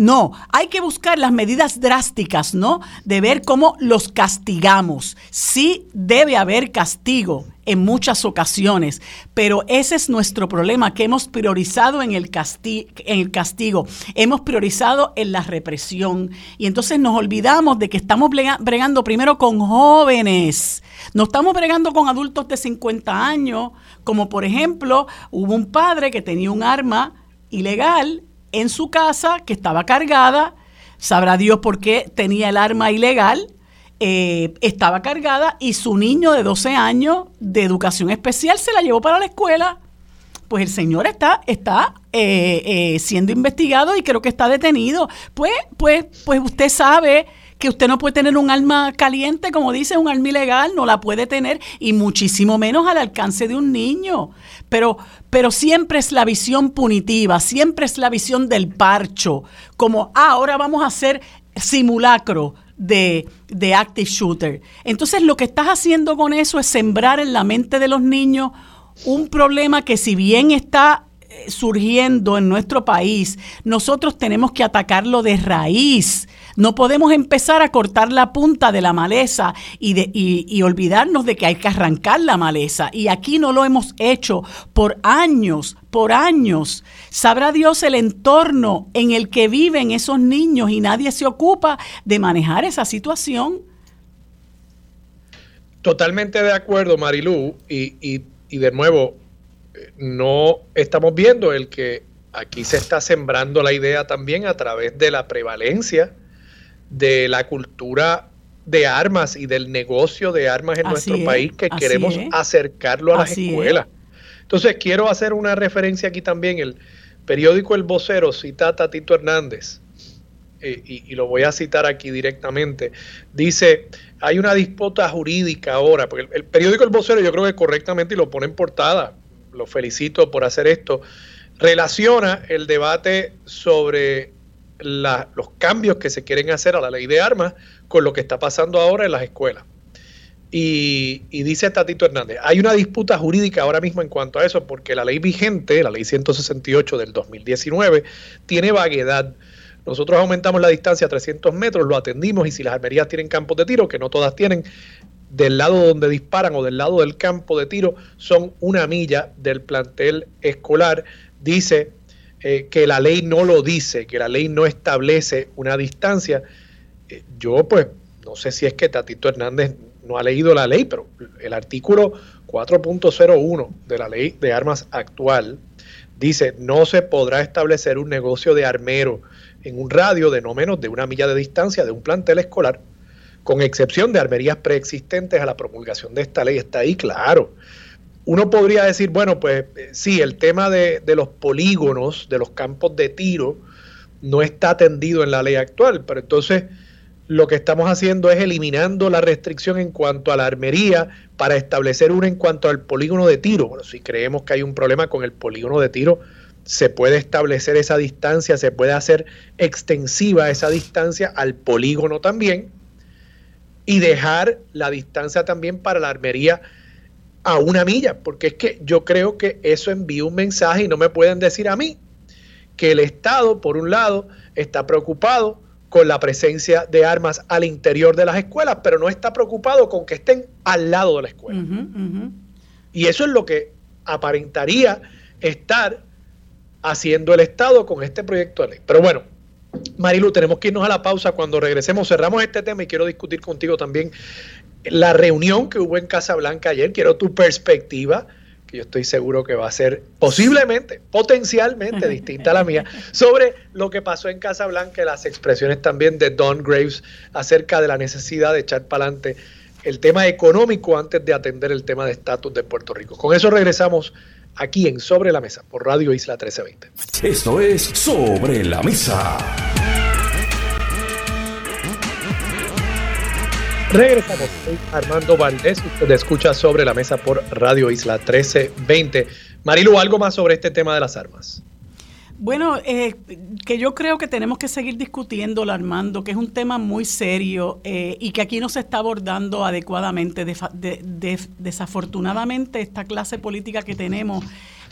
No, hay que buscar las medidas drásticas, ¿no? De ver cómo los castigamos. Sí debe haber castigo en muchas ocasiones, pero ese es nuestro problema, que hemos priorizado en el, castigo, hemos priorizado en la represión y entonces nos olvidamos de que estamos bregando primero con jóvenes, no estamos bregando con adultos de 50 años, como por ejemplo hubo un padre que tenía un arma ilegal en su casa que estaba cargada, sabrá Dios por qué tenía el arma ilegal, eh, estaba cargada y su niño de 12 años de educación especial se la llevó para la escuela. Pues el señor está, está eh, eh, siendo investigado y creo que está detenido. Pues, pues, pues usted sabe que usted no puede tener un arma caliente, como dice, un arma ilegal, no la puede tener y muchísimo menos al alcance de un niño. Pero, pero siempre es la visión punitiva, siempre es la visión del parcho, como ah, ahora vamos a hacer simulacro de, de active shooter. Entonces lo que estás haciendo con eso es sembrar en la mente de los niños un problema que si bien está surgiendo en nuestro país, nosotros tenemos que atacarlo de raíz. No podemos empezar a cortar la punta de la maleza y, de, y, olvidarnos de que hay que arrancar la maleza. Y aquí no lo hemos hecho por años, por años. Sabrá Dios el entorno en el que viven esos niños y nadie se ocupa de manejar esa situación. Totalmente de acuerdo, Marilú. Y, y, y de nuevo, no estamos viendo el que aquí se está sembrando la idea también a través de la prevalencia de la cultura de armas y del negocio de armas en nuestro país que queremos acercarlo a las escuelas. Entonces quiero hacer una referencia aquí también. El periódico El Vocero cita a Tatito Hernández eh, y, lo voy a citar aquí directamente. Dice, hay una disputa jurídica ahora, porque el, periódico El Vocero yo creo que correctamente y lo pone en portada, lo felicito por hacer esto, relaciona el debate sobre los cambios que se quieren hacer a la ley de armas con lo que está pasando ahora en las escuelas. Y, dice Tatito Hernández, hay una disputa jurídica ahora mismo en cuanto a eso, porque la ley vigente, la ley 168 del 2019, tiene vaguedad. Nosotros aumentamos la distancia a 300 metros, lo atendimos y si las armerías tienen campos de tiro, que no todas tienen, del lado donde disparan o del lado del campo de tiro, son una milla del plantel escolar. Dice eh, que la ley no lo dice, que la ley no establece una distancia. Eh, yo pues no sé si es que Tatito Hernández no ha leído la ley, pero el artículo 4.01 de la ley de armas actual dice, no se podrá establecer un negocio de armero en un radio de no menos de una milla de distancia de un plantel escolar, con excepción de armerías preexistentes a la promulgación de esta ley. Está ahí claro uno podría decir, bueno, pues eh, sí, el tema de, los polígonos, de los campos de tiro, no está atendido en la ley actual, pero entonces lo que estamos haciendo es eliminando la restricción en cuanto a la armería para establecer una en cuanto al polígono de tiro. Bueno, si creemos que hay un problema con el polígono de tiro, se puede establecer esa distancia, se puede hacer extensiva esa distancia al polígono también y dejar la distancia también para la armería a una milla, porque es que yo creo que eso envía un mensaje y no me pueden decir a mí que el Estado, por un lado, está preocupado con la presencia de armas al interior de las escuelas, pero no está preocupado con que estén al lado de la escuela. Y eso es lo que aparentaría estar haciendo el Estado con este proyecto de ley. Pero bueno, Marilu, tenemos que irnos a la pausa. Cuando regresemos, cerramos este tema y quiero discutir contigo también la reunión que hubo en Casablanca ayer, quiero tu perspectiva, que yo estoy seguro que va a ser posiblemente, potencialmente (laughs) distinta a la mía, sobre lo que pasó en Casablanca y las expresiones también de Don Graves acerca de la necesidad de echar para adelante el tema económico antes de atender el tema de estatus de Puerto Rico. Con eso regresamos aquí en Sobre la Mesa por Radio Isla 1320. Esto es Sobre la Mesa. Regresamos. Soy Armando Valdés. Usted escucha sobre la mesa por Radio Isla 1320. Marilu, ¿algo más sobre este tema de las armas? Bueno, eh, que yo creo que tenemos que seguir discutiéndolo, Armando, que es un tema muy serio eh, y que aquí no se está abordando adecuadamente. desafortunadamente, esta clase política que tenemos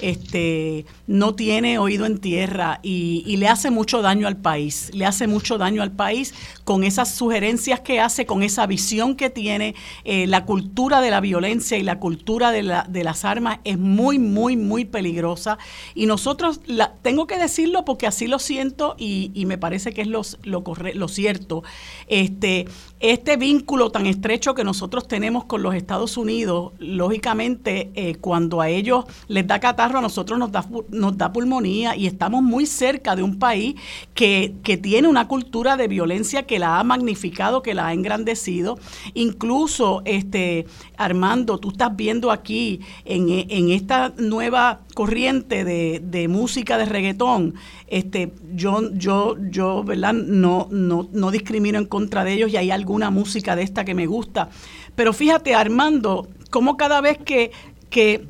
este, no tiene oído en tierra y, le hace mucho daño al país. Le hace mucho daño al país con esas sugerencias que hace, con esa visión que tiene. Eh, la cultura de la violencia y la cultura de, la, de las armas es muy, muy, muy peligrosa. Y nosotros, tengo que decirlo porque así lo siento y, me parece que es lo, cierto. Este, este vínculo tan estrecho que nosotros tenemos con los Estados Unidos, lógicamente, eh, cuando a ellos les da a nosotros nos da, nos da pulmonía y estamos muy cerca de un país que, que tiene una cultura de violencia que la ha magnificado, que la ha engrandecido. Incluso, este, Armando, tú estás viendo aquí en, en esta nueva corriente de, de música de reggaetón, este, yo, yo, yo, ¿verdad? No, no, no discrimino en contra de ellos y hay alguna música de esta que me gusta. Pero fíjate, Armando, como cada vez que, que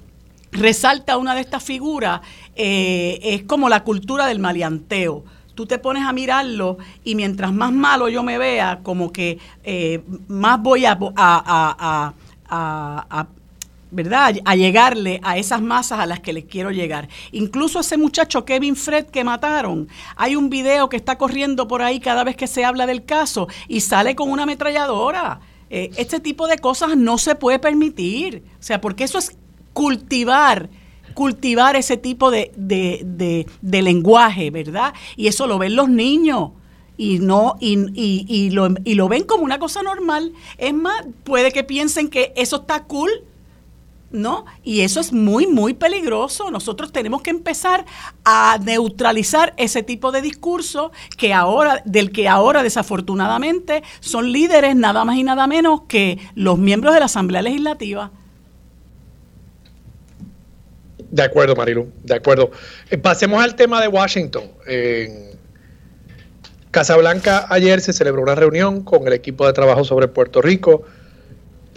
resalta una de estas figuras, eh, es como la cultura del maleanteo tú te pones a mirarlo y mientras más malo yo me vea, como que eh, más voy a, a, a, ¿verdad? A llegarle a esas masas a las que les quiero llegar. Incluso ese muchacho Kevin Fred que mataron, hay un video que está corriendo por ahí cada vez que se habla del caso y sale con una ametralladora. Eh, este tipo de cosas no se puede permitir. O sea, porque eso es cultivar cultivar ese tipo de, de, de, lenguaje, ¿verdad? Y eso lo ven los niños y no y, y, y, lo, y lo ven como una cosa normal. Es más, puede que piensen que eso está cool ¿no? Y eso es muy, muy peligroso. Nosotros tenemos que empezar a neutralizar ese tipo de discurso que ahora, del que ahora desafortunadamente son líderes nada más y nada menos que los miembros de la Asamblea Legislativa. De acuerdo, Marilu, de acuerdo. Eh, pasemos al tema de Washington. En Casablanca ayer se celebró una reunión con el equipo de trabajo sobre Puerto Rico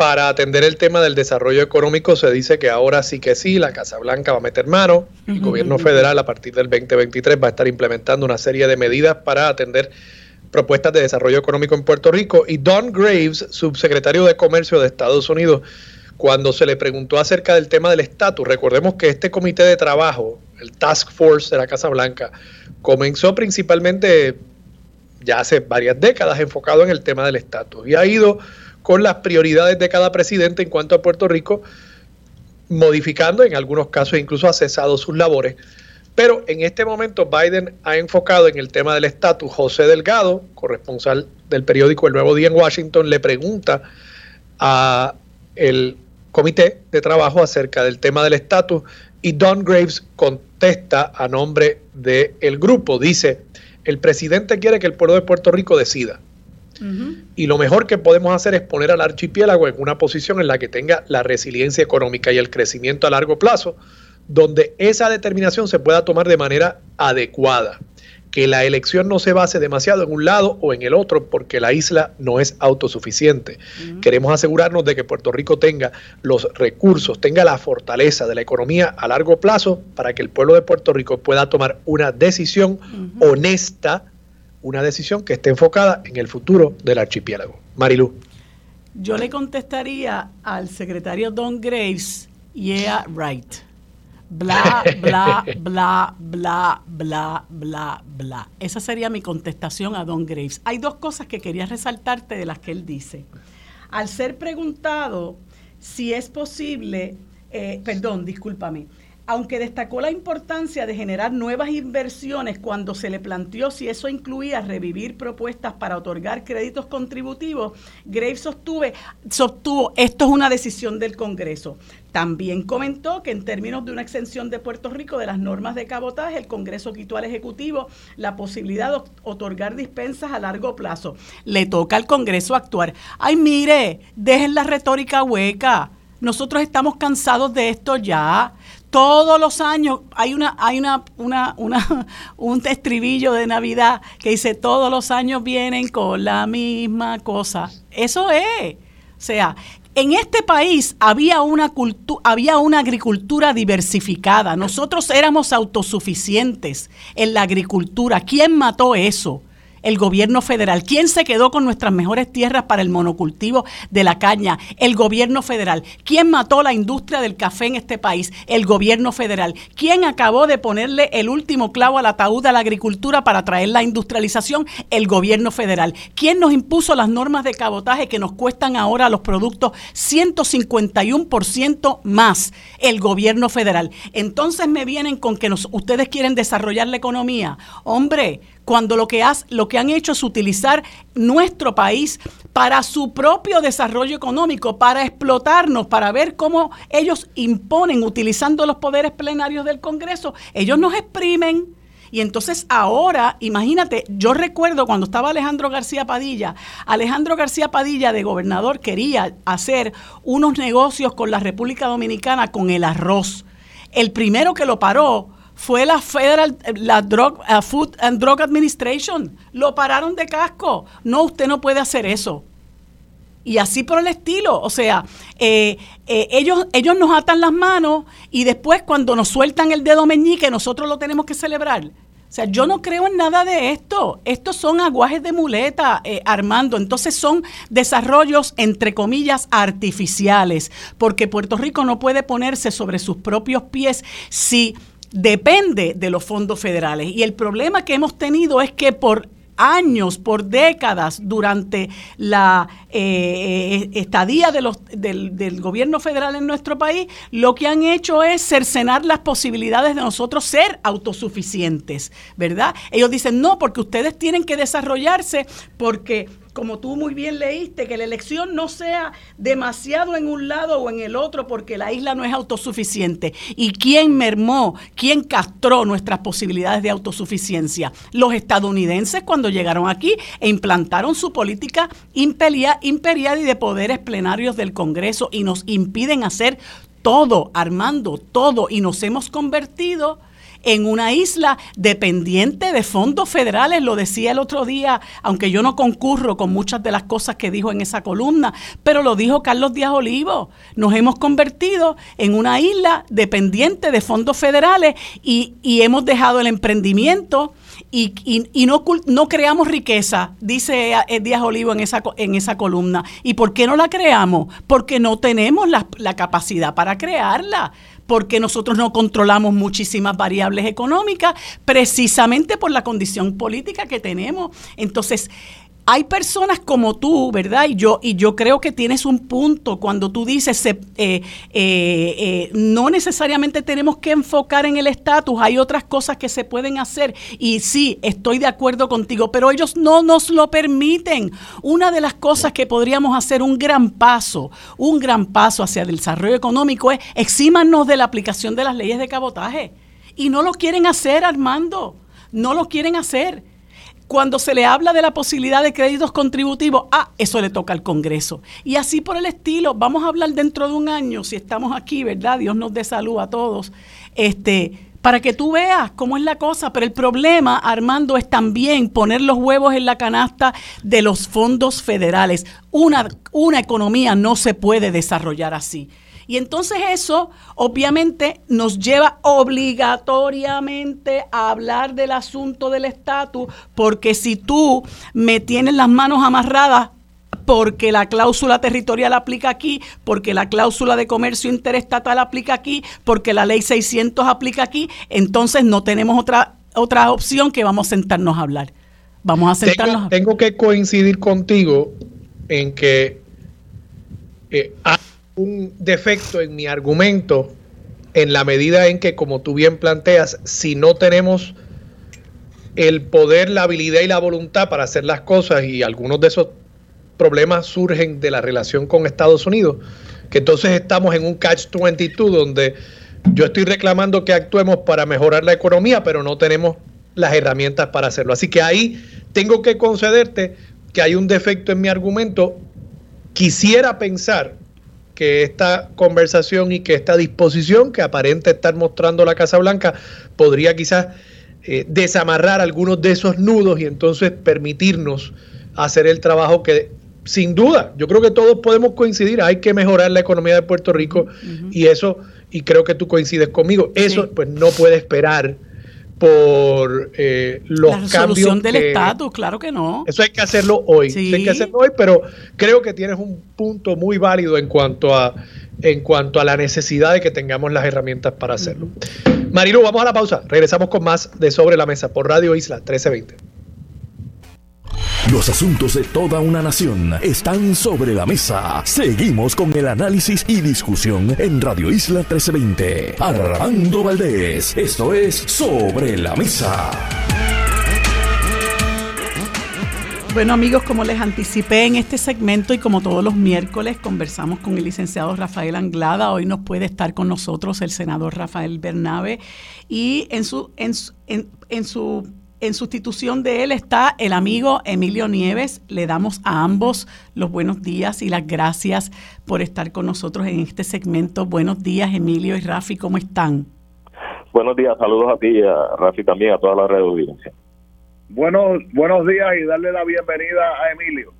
para atender el tema del desarrollo económico, se dice que ahora sí que sí, la Casa Blanca va a meter mano. El gobierno federal a partir del 2023 va a estar implementando una serie de medidas para atender propuestas de desarrollo económico en Puerto Rico. Y Don Graves, subsecretario de Comercio de Estados Unidos, cuando se le preguntó acerca del tema del estatus, recordemos que este comité de trabajo, el Task Force de la Casa Blanca, comenzó principalmente ya hace varias décadas enfocado en el tema del estatus y ha ido con las prioridades de cada presidente en cuanto a Puerto Rico, modificando en algunos casos incluso ha cesado sus labores. Pero en este momento Biden ha enfocado en el tema del estatus. José Delgado, corresponsal del periódico El Nuevo Día en Washington, le pregunta a el comité de trabajo acerca del tema del estatus y Don Graves contesta a nombre del grupo. Dice, el presidente quiere que el pueblo de Puerto Rico decida. Y lo mejor que podemos hacer es poner al archipiélago en una posición en la que tenga la resiliencia económica y el crecimiento a largo plazo, donde esa determinación se pueda tomar de manera adecuada. Que la elección no se base demasiado en un lado o en el otro, porque la isla no es autosuficiente. Queremos asegurarnos de que Puerto Rico tenga los recursos, tenga la fortaleza de la economía a largo plazo para que el pueblo de Puerto Rico pueda tomar una decisión honesta una decisión que esté enfocada en el futuro del archipiélago. Marilu. Yo le contestaría al secretario Don Graves, yeah, right. Bla, bla, bla, bla, bla, bla, bla. Esa sería mi contestación a Don Graves. Hay dos cosas que quería resaltarte de las que él dice. Al ser preguntado si es posible, eh, perdón, discúlpame, aunque destacó la importancia de generar nuevas inversiones cuando se le planteó si eso incluía revivir propuestas para otorgar créditos contributivos, Graves sostuve, sostuvo esto es una decisión del Congreso. También comentó que en términos de una exención de Puerto Rico de las normas de cabotaje, el Congreso quitó al Ejecutivo la posibilidad de otorgar dispensas a largo plazo. Le toca al Congreso actuar. Ay, mire, dejen la retórica hueca. Nosotros estamos cansados de esto ya todos los años hay una hay una, una, una, (laughs) un estribillo de Navidad que dice todos los años vienen con la misma cosa. Eso es. O sea, en este país había una había una agricultura diversificada. Nosotros éramos autosuficientes en la agricultura. ¿Quién mató eso? El gobierno federal. ¿Quién se quedó con nuestras mejores tierras para el monocultivo de la caña? El gobierno federal. ¿Quién mató la industria del café en este país? El gobierno federal. ¿Quién acabó de ponerle el último clavo al ataúd a la agricultura para traer la industrialización? El gobierno federal. ¿Quién nos impuso las normas de cabotaje que nos cuestan ahora los productos 151% más? El gobierno federal. Entonces me vienen con que nos, ustedes quieren desarrollar la economía. Hombre, cuando lo que, lo que han hecho es utilizar nuestro país para su propio desarrollo económico, para explotarnos, para ver cómo ellos imponen, utilizando los poderes plenarios del Congreso, ellos nos exprimen. Y entonces ahora, imagínate, yo recuerdo cuando estaba Alejandro García Padilla, Alejandro García Padilla de gobernador quería hacer unos negocios con la República Dominicana con el arroz. El primero que lo paró fue la Federal, la Drug, uh, Food and Drug Administration. Lo pararon de casco. No, usted no puede hacer eso. Y así por el estilo. O sea, eh, eh, ellos, ellos nos atan las manos y después cuando nos sueltan el dedo meñique, nosotros lo tenemos que celebrar. O sea, yo no creo en nada de esto. Estos son aguajes de muleta, eh, Armando. Entonces son desarrollos, entre comillas, artificiales, porque Puerto Rico no puede ponerse sobre sus propios pies si depende de los fondos federales. Y el problema que hemos tenido es que por años, por décadas, durante la eh, eh, estadía de los, del, del, gobierno federal en nuestro país, lo que han hecho es cercenar las posibilidades de nosotros ser autosuficientes, ¿verdad? Ellos dicen, no, porque ustedes tienen que desarrollarse porque como tú muy bien leíste, que la elección no sea demasiado en un lado o en el otro porque la isla no es autosuficiente. ¿Y quién mermó, quién castró nuestras posibilidades de autosuficiencia? Los estadounidenses cuando llegaron aquí e implantaron su política imperial, imperial y de poderes plenarios del Congreso y nos impiden hacer todo, armando todo, y nos hemos convertido en una isla dependiente de fondos federales, lo decía el otro día, aunque yo no concurro con muchas de las cosas que dijo en esa columna, pero lo dijo Carlos Díaz Olivo, nos hemos convertido en una isla dependiente de fondos federales y, hemos dejado el emprendimiento. Y, y, no, no, creamos riqueza, dice eh, Díaz Olivo en esa, en esa columna. ¿Y por qué no la creamos? Porque no tenemos la, la capacidad para crearla porque nosotros no controlamos muchísimas variables económicas, precisamente por la condición política que tenemos. Entonces, hay personas como tú, ¿verdad? Y yo, y yo creo que tienes un punto cuando tú dices, eh, eh, eh, no necesariamente tenemos que enfocar en el estatus, hay otras cosas que se pueden hacer. Y sí, estoy de acuerdo contigo, pero ellos no nos lo permiten. Una de las cosas que podríamos hacer un gran paso, un gran paso hacia el desarrollo económico es exímanos de la aplicación de las leyes de cabotaje. Y no lo quieren hacer, Armando, no lo quieren hacer cuando se le habla de la posibilidad de créditos contributivos, ah, eso le toca al Congreso. Y así por el estilo, vamos a hablar dentro de un año, si estamos aquí, ¿verdad? Dios nos dé salud a todos. Este, para que tú veas cómo es la cosa. Pero el problema, Armando, es también poner los huevos en la canasta de los fondos federales. Una, una economía no se puede desarrollar así. Y entonces eso obviamente nos lleva obligatoriamente a hablar del asunto del estatus, porque si tú me tienes las manos amarradas porque la cláusula territorial aplica aquí, porque la cláusula de comercio interestatal aplica aquí, porque la ley 600 aplica aquí, entonces no tenemos otra, otra opción que vamos a sentarnos a hablar. Vamos a sentarnos. Tengo, tengo que coincidir contigo en que eh, un defecto en mi argumento en la medida en que, como tú bien planteas, si no tenemos el poder, la habilidad y la voluntad para hacer las cosas y algunos de esos problemas surgen de la relación con Estados Unidos, que entonces estamos en un catch-22 donde yo estoy reclamando que actuemos para mejorar la economía, pero no tenemos las herramientas para hacerlo. Así que ahí tengo que concederte que hay un defecto en mi argumento. Quisiera pensar que esta conversación y que esta disposición que aparente estar mostrando la Casa Blanca podría quizás eh, desamarrar algunos de esos nudos y entonces permitirnos hacer el trabajo que sin duda, yo creo que todos podemos coincidir, hay que mejorar la economía de Puerto Rico y eso, y creo que tú coincides conmigo, eso pues no puede esperar por eh, los La resolución del estatus, claro que no. Eso hay que hacerlo hoy. hay que hacerlo hoy, pero creo que tienes un punto muy válido en cuanto a en cuanto a la necesidad de que tengamos las herramientas para hacerlo. Marilu, vamos a la pausa. Regresamos con más de Sobre la Mesa por Radio Isla 1320. Los asuntos de toda una nación están sobre la mesa. Seguimos con el análisis y discusión en Radio Isla 1320. Armando Valdés, esto es Sobre la Mesa. Bueno amigos, como les anticipé en este segmento y como todos los miércoles conversamos con el licenciado Rafael Anglada, hoy nos puede estar con nosotros el senador Rafael Bernabe y en su, en, en, su en sustitución de él está el amigo Emilio Nieves. Le damos a ambos los buenos días y las gracias por estar con nosotros en este segmento. Buenos días, Emilio y Rafi, ¿cómo están? Buenos días, saludos a ti y a Rafi también, a toda la red de audiencia. Buenos, buenos días y darle la bienvenida a Emilio.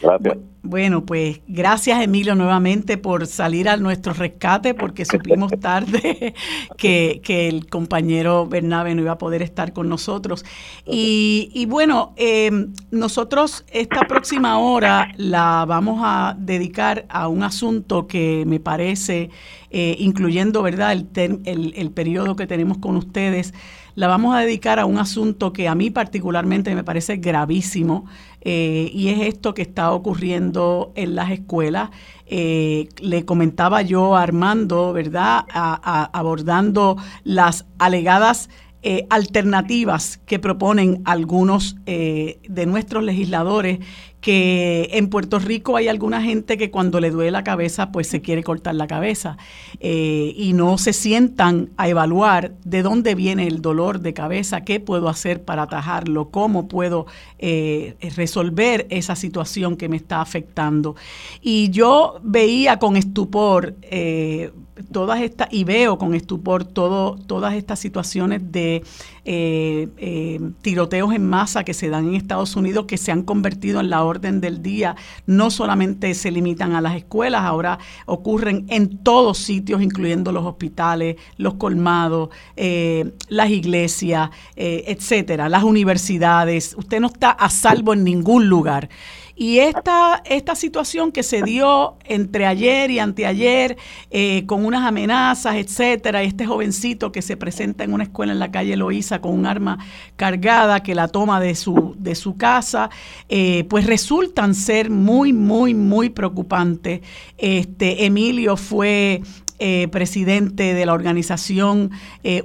Gracias. Bueno, pues gracias Emilio nuevamente por salir a nuestro rescate porque supimos (laughs) tarde que, el compañero Bernabe no iba a poder estar con nosotros. Y, bueno, eh, nosotros esta próxima hora la vamos a dedicar a un asunto que me parece, eh, incluyendo ¿verdad? El, el, el periodo que tenemos con ustedes, la vamos a dedicar a un asunto que a mí particularmente me parece gravísimo eh, y es esto que está ocurriendo en las escuelas. Eh, le comentaba yo a Armando, ¿verdad? abordando las alegadas eh, alternativas que proponen algunos de nuestros legisladores, que en Puerto Rico hay alguna gente que cuando le duele la cabeza, pues se quiere cortar la cabeza eh, y no se sientan a evaluar de dónde viene el dolor de cabeza, qué puedo hacer para atajarlo, cómo puedo resolver esa situación que me está afectando. Y yo veía con estupor todas estas, y veo con estupor todo, todas estas situaciones de eh, eh, tiroteos en masa que se dan en Estados Unidos, que se han convertido en la del día. No solamente se limitan a las escuelas, ahora ocurren en todos sitios, incluyendo los hospitales, los colmados, eh, las iglesias, etcétera, las universidades. Usted no está a salvo en ningún lugar. Y esta, esta situación que se dio entre ayer y anteayer, eh, con unas amenazas, etcétera, este jovencito que se presenta en una escuela en la calle Loíza con un arma cargada que la toma de su, de su casa, eh, pues resultan ser muy, muy, muy preocupantes. Este, Emilio fue eh, presidente de la organización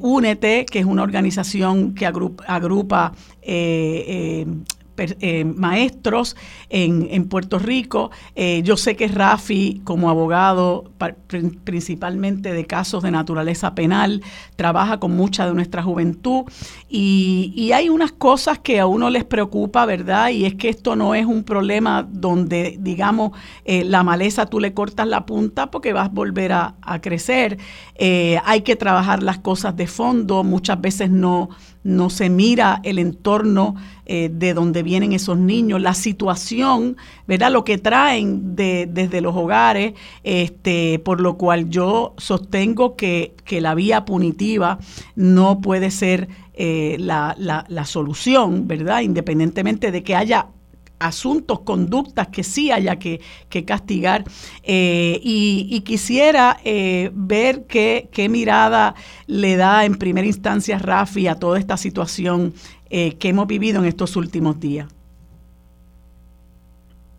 Únete, que es una organización que agrupa, agrupa eh, maestros en, Puerto Rico. Eh, yo sé que Rafi, como abogado principalmente de casos de naturaleza penal, trabaja con mucha de nuestra juventud y, hay unas cosas que a uno les preocupa, ¿verdad? Y es que esto no es un problema donde, digamos, eh, la maleza tú le cortas la punta porque vas a volver a crecer. hay que trabajar las cosas de fondo, muchas veces no no se mira el entorno eh, de donde vienen esos niños, la situación, ¿verdad? Lo que traen de, desde los hogares, este, por lo cual yo sostengo que, que la vía punitiva no puede ser eh, la, la, la solución, ¿verdad? Independientemente de que haya asuntos, conductas que sí haya que, castigar. Eh, y, quisiera eh, ver qué, qué, mirada le da en primera instancia Rafi a toda esta situación eh, que hemos vivido en estos últimos días.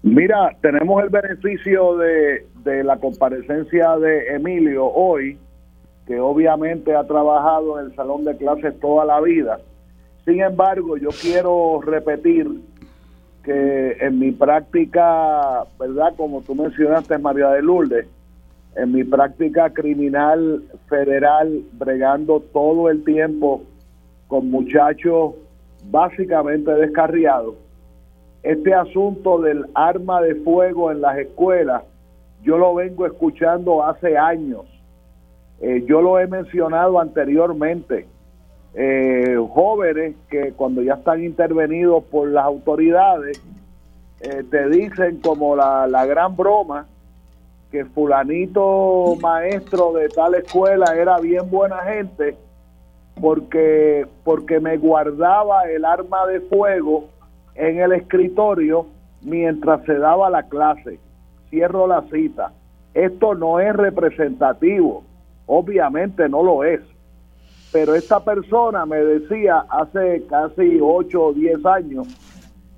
Mira, tenemos el beneficio de, de la comparecencia de Emilio hoy, que obviamente ha trabajado en el salón de clases toda la vida. Sin embargo, yo quiero repetir que en mi práctica, ¿verdad? Como tú mencionaste, María de Lourdes, en mi práctica criminal federal, bregando todo el tiempo con muchachos básicamente descarriados, este asunto del arma de fuego en las escuelas, yo lo vengo escuchando hace años. Eh, yo lo he mencionado anteriormente eh, jóvenes que cuando ya están intervenidos por las autoridades, eh, te dicen como la, la gran broma que fulanito maestro de tal escuela era bien buena gente porque, porque me guardaba el arma de fuego en el escritorio mientras se daba la clase. Cierro la cita. Esto no es representativo, obviamente no lo es. Pero esta persona me decía hace casi 8 o 10 años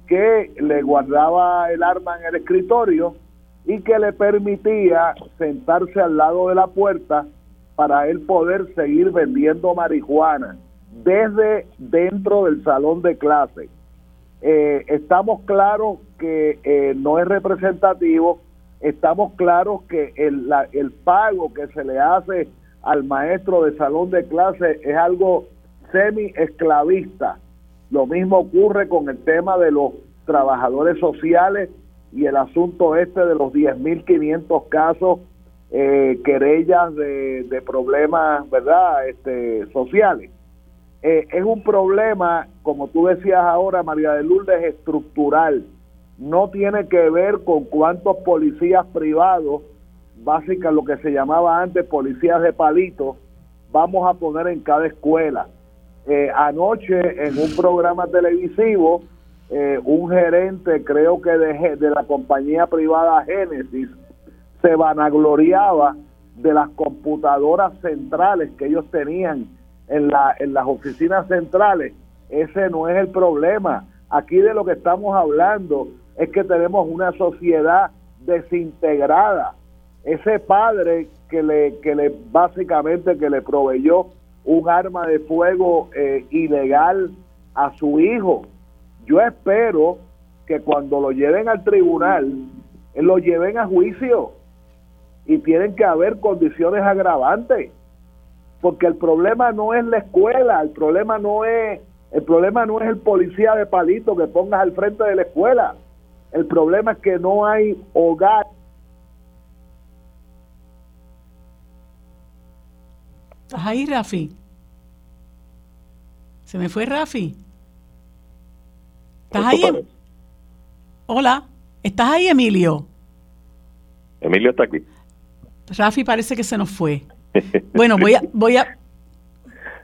que le guardaba el arma en el escritorio y que le permitía sentarse al lado de la puerta para él poder seguir vendiendo marihuana desde dentro del salón de clase. Eh, estamos claros que eh, no es representativo, estamos claros que el, el pago que se le hace al maestro de salón de clase es algo semi-esclavista. Lo mismo ocurre con el tema de los trabajadores sociales y el asunto este de los 10.500 casos, eh, querellas de, problemas, ¿verdad?, este, sociales. Eh, es un problema, como tú decías ahora, María de Lourdes, estructural. No tiene que ver con cuántos policías privados, básicamente lo que se llamaba antes policías de palito, vamos a poner en cada escuela. Eh, anoche en un programa televisivo, eh, un gerente, creo que de, de la compañía privada Génesis, se vanagloriaba de las computadoras centrales que ellos tenían en, la, en las oficinas centrales. Ese no es el problema. Aquí de lo que estamos hablando es que tenemos una sociedad desintegrada. Ese padre que le, que le básicamente que le proveyó un arma de fuego eh, ilegal a su hijo, yo espero que cuando lo lleven al tribunal, lo lleven a juicio y tienen que haber condiciones agravantes, porque el problema no es la escuela, el problema no es el problema no es el policía de palito que pongas al frente de la escuela. El problema es que no hay hogar. ¿Estás ahí, Rafi? Se me fue Rafi. ¿Estás ahí? Em- Hola, ¿estás ahí, Emilio? Emilio está aquí. Rafi parece que se nos fue. (laughs) Bueno, voy a, voy a,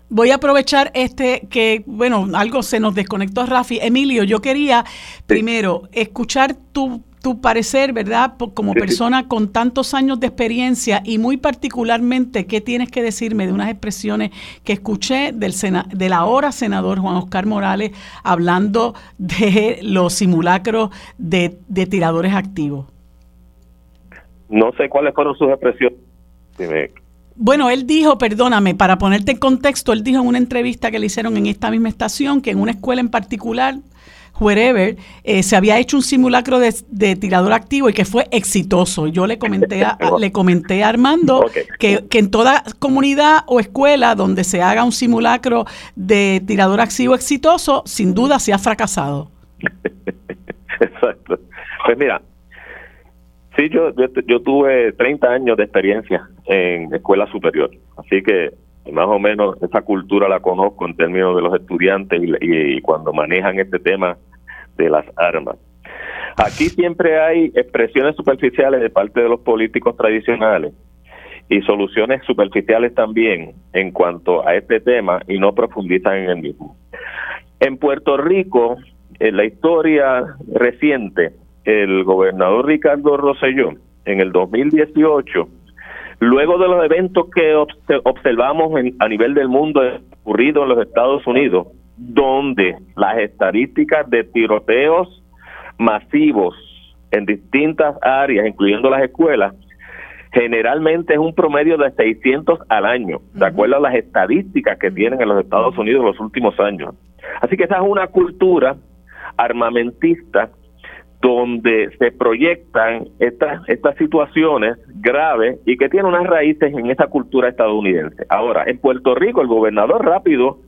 voy a aprovechar este que, bueno, algo se nos desconectó Rafi. Emilio, yo quería primero escuchar tu tu parecer, ¿verdad? Como persona con tantos años de experiencia y muy particularmente, ¿qué tienes que decirme de unas expresiones que escuché del, del ahora senador Juan Oscar Morales hablando de los simulacros de, tiradores activos? No sé cuáles fueron sus expresiones. Bueno, él dijo, perdóname, para ponerte en contexto, él dijo en una entrevista que le hicieron en esta misma estación que en una escuela en particular wherever, eh, se había hecho un simulacro de, tirador activo y que fue exitoso. Yo le comenté a, le comenté a Armando que, en toda comunidad o escuela donde se haga un simulacro de tirador activo exitoso, sin duda se ha fracasado. (laughs) Exacto. Pues mira, sí, yo, yo, tuve 30 años de experiencia en escuela superior, así que más o menos esa cultura la conozco en términos de los estudiantes y, cuando manejan este tema de las armas. Aquí siempre hay expresiones superficiales de parte de los políticos tradicionales y soluciones superficiales también en cuanto a este tema y no profundizan en el mismo. En Puerto Rico, en la historia reciente, el gobernador Ricardo Rosselló, en el 2018, luego de los eventos que observamos a nivel del mundo ocurrido en los Estados Unidos, donde las estadísticas de tiroteos masivos en distintas áreas, incluyendo las escuelas, generalmente es un promedio de 600 al año, de acuerdo a las estadísticas que tienen en los Estados Unidos en los últimos años. Así que esa es una cultura armamentista donde se proyectan estas, estas situaciones graves y que tienen unas raíces en esa cultura estadounidense. Ahora, en Puerto Rico, el gobernador rápido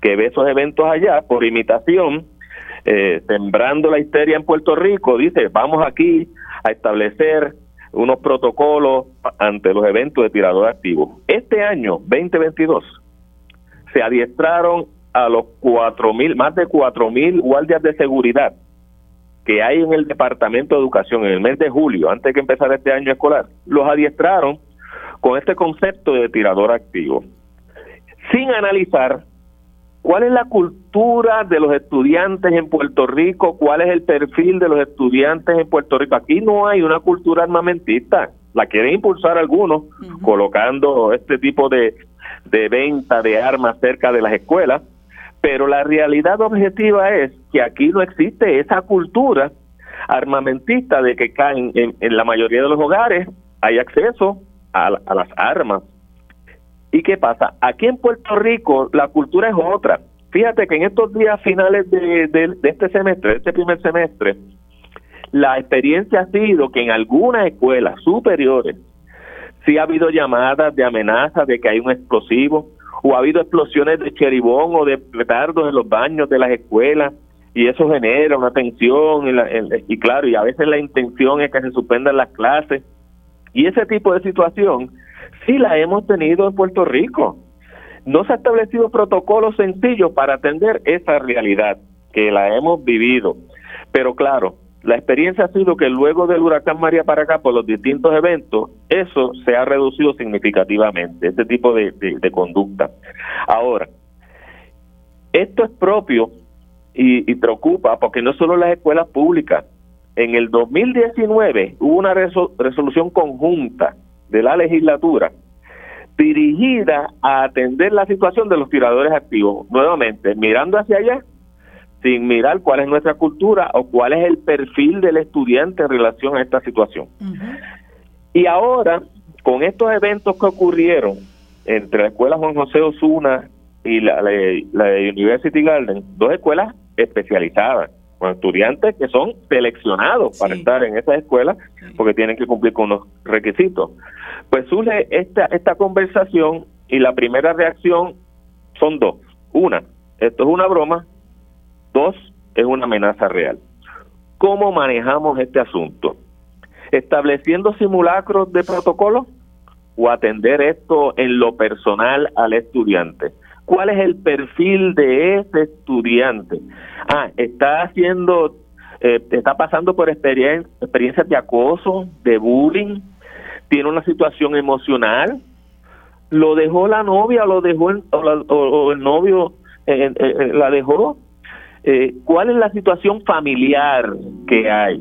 que ve esos eventos allá por imitación, eh, sembrando la histeria en Puerto Rico, dice, vamos aquí a establecer unos protocolos ante los eventos de tirador activo. Este año, 2022, se adiestraron a los cuatro mil, más de cuatro mil guardias de seguridad que hay en el Departamento de Educación en el mes de julio, antes de que empezara este año escolar, los adiestraron con este concepto de tirador activo, sin analizar ¿Cuál es la cultura de los estudiantes en Puerto Rico? ¿Cuál es el perfil de los estudiantes en Puerto Rico? Aquí no hay una cultura armamentista. La quieren impulsar algunos, colocando este tipo de, de venta de armas cerca de las escuelas, pero la realidad objetiva es que aquí no existe esa cultura armamentista de que caen en, la mayoría de los hogares hay acceso a, las armas. ¿Y qué pasa? Aquí en Puerto Rico la cultura es otra. Fíjate que en estos días finales de, este semestre, de este primer semestre, la experiencia ha sido que en algunas escuelas superiores sí ha habido llamadas de amenaza de que hay un explosivo, o ha habido explosiones de cheribón o de petardos en los baños de las escuelas, y eso genera una tensión y, claro, y a veces la intención es que se suspendan las clases. Y ese tipo de situación sí la hemos tenido en Puerto Rico. No se ha establecido protocolos sencillos para atender esa realidad que la hemos vivido. Pero claro, la experiencia ha sido que luego del huracán María para acá, por los distintos eventos, eso se ha reducido significativamente, este tipo de conducta. Ahora, esto es propio y, preocupa porque no solo las escuelas públicas. En el 2019 hubo una resolución conjunta de la legislatura dirigida a atender la situación de los tiradores activos. Nuevamente, mirando hacia allá, sin mirar cuál es nuestra cultura o cuál es el perfil del estudiante en relación a esta situación. Y ahora, con estos eventos que ocurrieron entre la escuela Juan José Osuna y la, la, University Garden, dos escuelas especializadas, con estudiantes que son seleccionados para estar en esas escuelas porque tienen que cumplir con los requisitos. Pues surge esta, esta conversación y la primera reacción son dos. Una, esto es una broma. Dos, es una amenaza real. ¿Cómo manejamos este asunto? ¿Estableciendo simulacros de protocolo o atender esto en lo personal al estudiante? Cuál es el perfil de ese estudiante. Ah, está haciendo, eh, está pasando por experiencias de acoso, de bullying, tiene una situación emocional, lo dejó la novia, lo dejó o, el novio eh, eh, la dejó. ¿Cuál es la situación familiar que hay?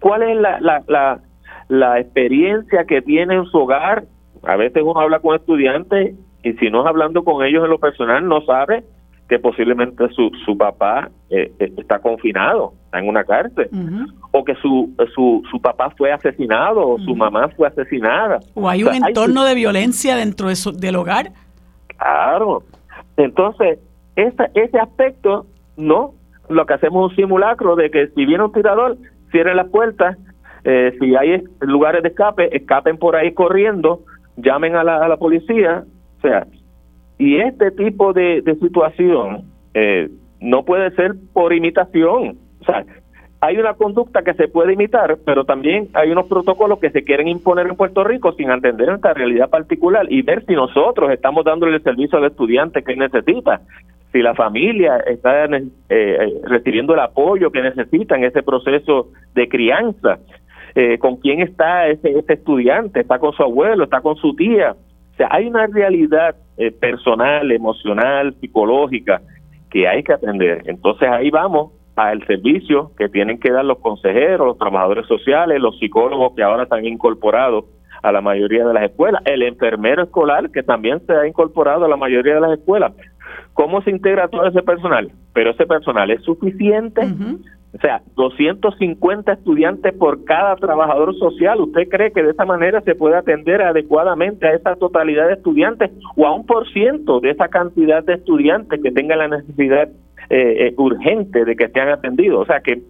¿Cuál es la, la, la, la experiencia que tiene en su hogar? A veces uno habla con estudiantes y si no es hablando con ellos en lo personal, no sabe que posiblemente su, su papá eh, eh, está confinado, está en una cárcel, o que su, su, su papá fue asesinado o su mamá fue asesinada. O hay un entorno de violencia dentro de su, del hogar. Claro. Entonces, ese, ese aspecto, no. Lo que hacemos es un simulacro de que si viene un tirador, cierren las puertas, eh, si hay lugares de escape, escapen por ahí corriendo, llamen a la, a la policía, o sea, y este tipo de, situación eh, no puede ser por imitación. O sea, hay una conducta que se puede imitar, pero también hay unos protocolos que se quieren imponer en Puerto Rico sin entender esta realidad particular y ver si nosotros estamos dándole el servicio al estudiante que necesita, si la familia está eh, eh, recibiendo el apoyo que necesita en ese proceso de crianza, con quién está ese, ese estudiante, está con su abuelo, está con su tía, o sea, hay una realidad eh, personal, emocional, psicológica que hay que atender. Entonces ahí vamos al servicio que tienen que dar los consejeros, los trabajadores sociales, los psicólogos que ahora están incorporados a la mayoría de las escuelas, el enfermero escolar que también se ha incorporado a la mayoría de las escuelas. ¿Cómo se integra todo ese personal? Pero ese personal es suficiente. O sea, 250 estudiantes por cada trabajador social. ¿Usted cree que de esa manera se puede atender adecuadamente a esa totalidad de estudiantes o a un por ciento de esa cantidad de estudiantes que tengan la necesidad eh, eh, urgente de que sean atendidos? O sea que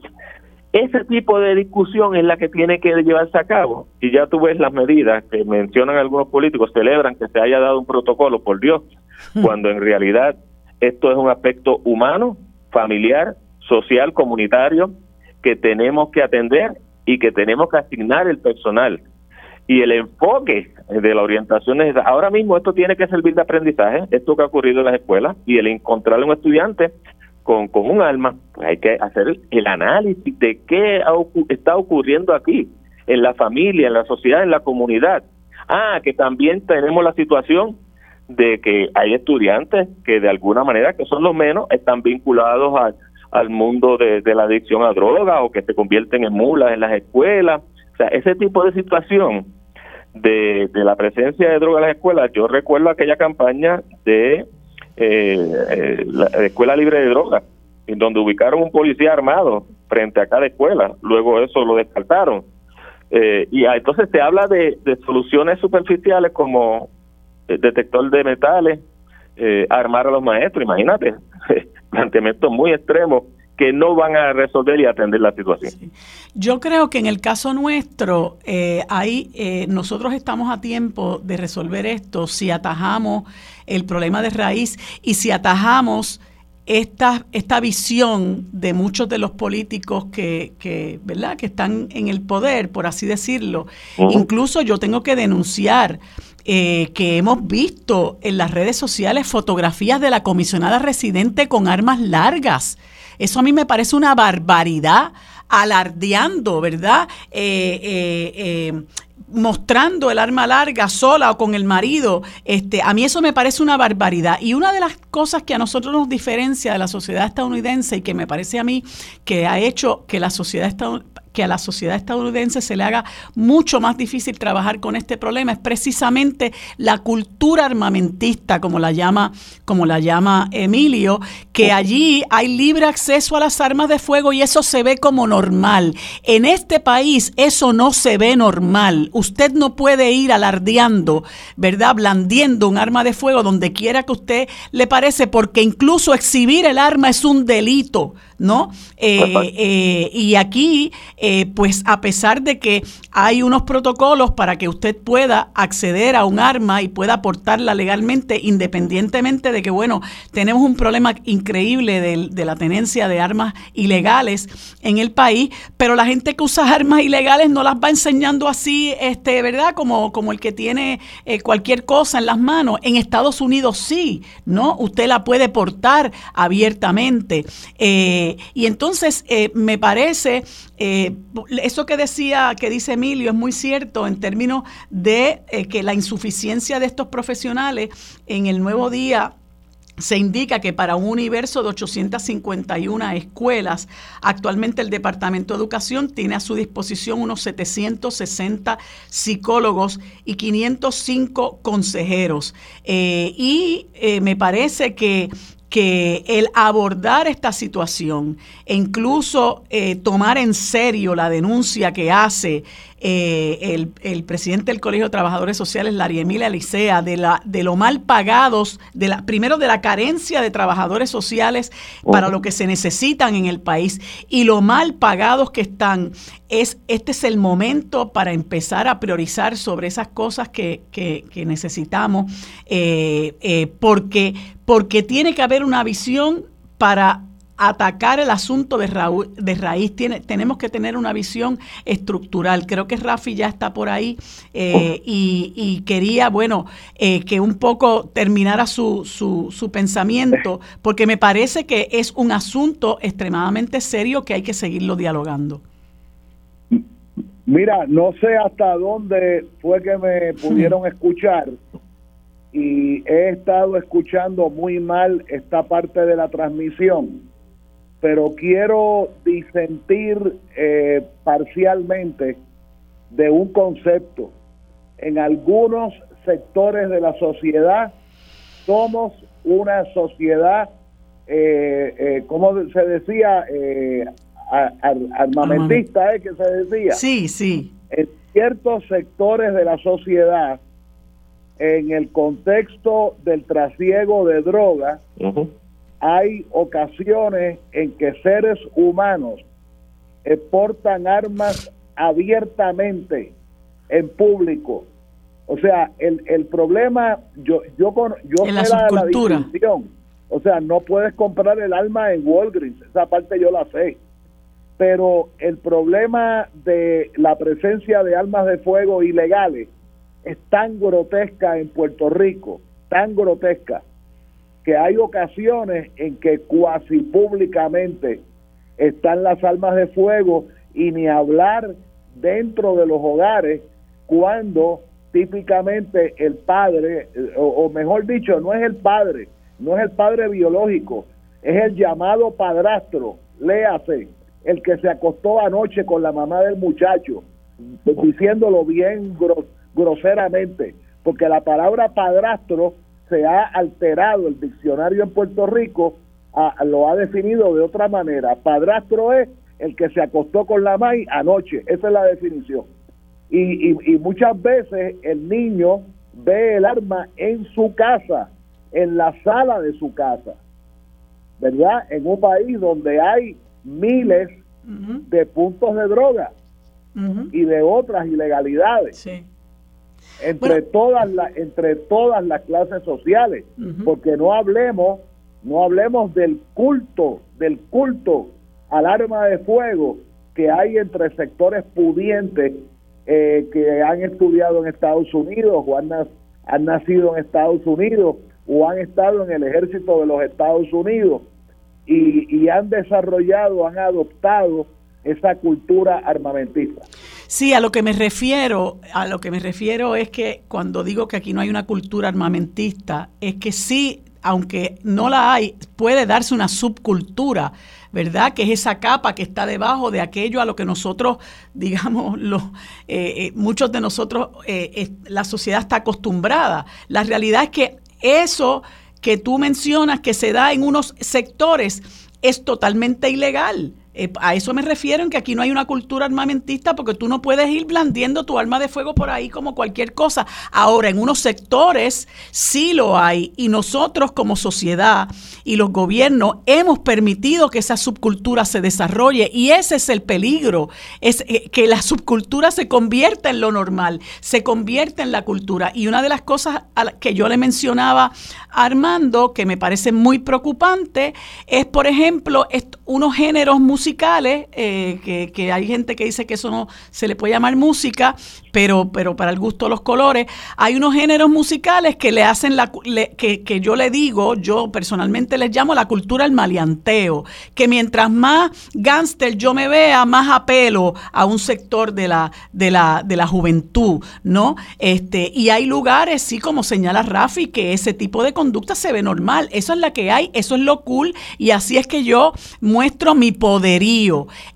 ese tipo de discusión es la que tiene que llevarse a cabo. Y ya tú ves las medidas que mencionan algunos políticos, celebran que se haya dado un protocolo, por Dios, hmm. cuando en realidad esto es un aspecto humano, familiar, social comunitario que tenemos que atender y que tenemos que asignar el personal. Y el enfoque de la orientación es, ahora mismo esto tiene que servir de aprendizaje, esto que ha ocurrido en las escuelas, y el encontrar a un estudiante con, con un alma, pues hay que hacer el análisis de qué está ocurriendo aquí, en la familia, en la sociedad, en la comunidad. Ah, que también tenemos la situación de que hay estudiantes que de alguna manera, que son los menos, están vinculados al mundo de, la adicción a drogas o que se convierten en mulas en las escuelas. O sea, ese tipo de situación de, la presencia de drogas en las escuelas, yo recuerdo aquella campaña de eh, eh, la Escuela Libre de Drogas, en donde ubicaron un policía armado frente a cada escuela, luego eso lo descartaron. Eh, y entonces se habla de, de soluciones superficiales como detector de metales, eh, armar a los maestros, imagínate, (laughs) planteamientos muy extremos que no van a resolver y atender la situación. Yo creo que en el caso nuestro, eh, ahí eh, nosotros estamos a tiempo de resolver esto si atajamos el problema de raíz y si atajamos esta, esta visión de muchos de los políticos que, que, ¿verdad? que están en el poder, por así decirlo. Incluso yo tengo que denunciar eh, que hemos visto en las redes sociales fotografías de la comisionada residente con armas largas. Eso a mí me parece una barbaridad, alardeando, ¿verdad? Eh, eh, mostrando el arma larga sola o con el marido, este, a mí eso me parece una barbaridad. Y una de las cosas que a nosotros nos diferencia de la sociedad estadounidense y que me parece a mí que ha hecho que la sociedad estadounidense que a la sociedad estadounidense se le haga mucho más difícil trabajar con este problema es precisamente la cultura armamentista, como la llama, como la llama Emilio, que allí hay libre acceso a las armas de fuego y eso se ve como normal. En este país eso no se ve normal. Usted no puede ir alardeando, ¿verdad? Blandiendo un arma de fuego donde quiera que usted le parece, porque incluso exhibir el arma es un delito. ¿No? Eh, eh, y aquí, eh, pues a pesar de que hay unos protocolos para que usted pueda acceder a un arma y pueda portarla legalmente, independientemente de que, bueno, tenemos un problema increíble de, la tenencia de armas ilegales en el país, pero la gente que usa armas ilegales no las va enseñando así, este, ¿verdad? Como, como el que tiene cualquier cosa en las manos. En Estados Unidos sí, ¿no? Usted la puede portar abiertamente. Eh, y entonces eh, me parece, eh, eso que decía, que dice Emilio, es muy cierto en términos de que la insuficiencia de estos profesionales en el nuevo día se indica que para un universo de 851 escuelas, actualmente el Departamento de Educación tiene a su disposición unos 760 psicólogos y 505 consejeros. y me parece que que el abordar esta situación e incluso eh, tomar en serio la denuncia que hace eh, el, presidente del Colegio de Trabajadores Sociales, Laria Emilia Licea, de, la, de lo mal pagados, de la, primero de la carencia de trabajadores sociales para lo que se necesitan en el país y lo mal pagados que están, es, este es el momento para empezar a priorizar sobre esas cosas que, necesitamos, eh, eh, porque, porque tiene que haber una visión para atacar el asunto de, de raíz. Tiene, tenemos que tener una visión estructural. Creo que Rafi ya está por ahí eh, y, quería, bueno, eh, que un poco terminara su, su, su, pensamiento, porque me parece que es un asunto extremadamente serio que hay que seguirlo dialogando. Mira, no sé hasta dónde fue que me pudieron (laughs) escuchar y he estado escuchando muy mal esta parte de la transmisión pero quiero disentir eh, parcialmente de un concepto. En algunos sectores de la sociedad somos una sociedad, eh, eh como se decía, eh, armamentista, ¿eh? que se decía. Sí, sí. En ciertos sectores de la sociedad, en el contexto del trasiego de drogas, hay ocasiones en que seres humanos portan armas abiertamente en público. O sea, el, el problema, yo yo con, yo sé la, la, distinción. O sea, no puedes comprar el arma en Walgreens, esa parte yo la sé. Pero el problema de la presencia de armas de fuego ilegales es tan grotesca en Puerto Rico, tan grotesca, que hay ocasiones en que cuasi públicamente están las armas de fuego y ni hablar dentro de los hogares cuando típicamente el padre, o, mejor dicho, no es el padre, no es el padre biológico, es el llamado padrastro, léase, el que se acostó anoche con la mamá del muchacho, diciéndolo bien groseramente, porque la palabra padrastro se ha alterado, el diccionario en Puerto Rico lo ha definido de otra manera. Padrastro es el que se acostó con la mamá anoche, esa es la definición. Y, y, muchas veces el niño ve el arma en su casa, en la sala de su casa, ¿verdad? En un país donde hay miles de puntos de droga y de otras ilegalidades. Entre todas las entre todas las clases sociales, porque no hablemos no hablemos del culto, del culto al arma de fuego que hay entre sectores pudientes eh, que han estudiado en Estados Unidos o han, han nacido en Estados Unidos o han estado en el ejército de los Estados Unidos y, y han desarrollado, han adoptado esa cultura armamentista. Sí, a lo que me refiero, a lo que me refiero es que cuando digo que aquí no hay una cultura armamentista, es que sí, aunque no la hay, puede darse una subcultura ¿verdad? Que es esa capa que está debajo de aquello a lo que nosotros, (laughs) digamos, los, eh, eh, muchos de nosotros, eh, la sociedad está acostumbrada. La realidad es que eso que tú mencionas que se da en unos sectores es totalmente ilegal. Eh, a eso me refiero en que aquí no hay una cultura armamentista porque tú no puedes ir blandiendo tu arma de fuego por ahí como cualquier cosa. Ahora, en unos sectores sí lo hay y nosotros como sociedad y los gobiernos hemos permitido que esa subcultura se desarrolle y ese es el peligro, es eh, que la subcultura se convierta en lo normal, se convierta en la cultura. Y una de las cosas que yo le mencionaba a Armando, que me parece muy preocupante, es, por ejemplo, unos géneros musicales musicales, eh, que, hay gente que dice que eso no se le puede llamar música, pero, pero para el gusto de los colores. Hay unos géneros musicales que le hacen la que, que, yo le digo, yo personalmente les llamo la cultura al maleanteo, que mientras más gángster yo me vea, más apelo a un sector de la, de la, de la juventud, ¿no? Este, y hay lugares, sí, como señala Rafi, que ese tipo de conducta se ve normal. Eso es la que hay, eso es lo cool, y así es que yo muestro mi poder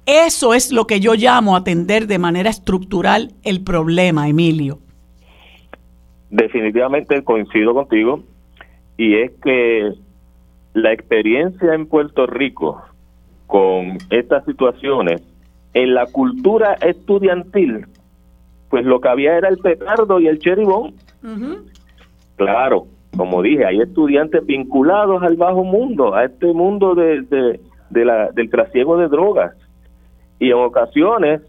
eso es lo que yo llamo atender de manera estructural el problema, Emilio. Definitivamente coincido contigo y es que la experiencia en Puerto Rico con estas situaciones en la cultura estudiantil, pues lo que había era el petardo y el cheribón. Claro, como dije, hay estudiantes vinculados al bajo mundo, a este mundo de, de la, del trasiego de drogas. Y en ocasiones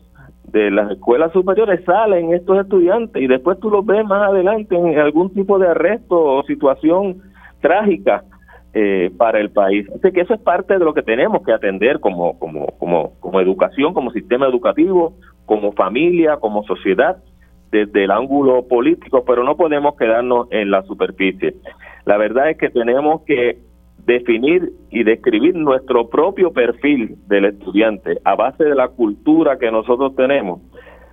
de las escuelas superiores salen estos estudiantes y después tú los ves más adelante en algún tipo de arresto o situación trágica eh, para el país. Así que eso es parte de lo que tenemos que atender como, como, como, como educación, como sistema educativo, como familia, como sociedad, desde el ángulo político, pero no podemos quedarnos en la superficie. La verdad es que tenemos que definir y describir nuestro propio perfil del estudiante a base de la cultura que nosotros tenemos,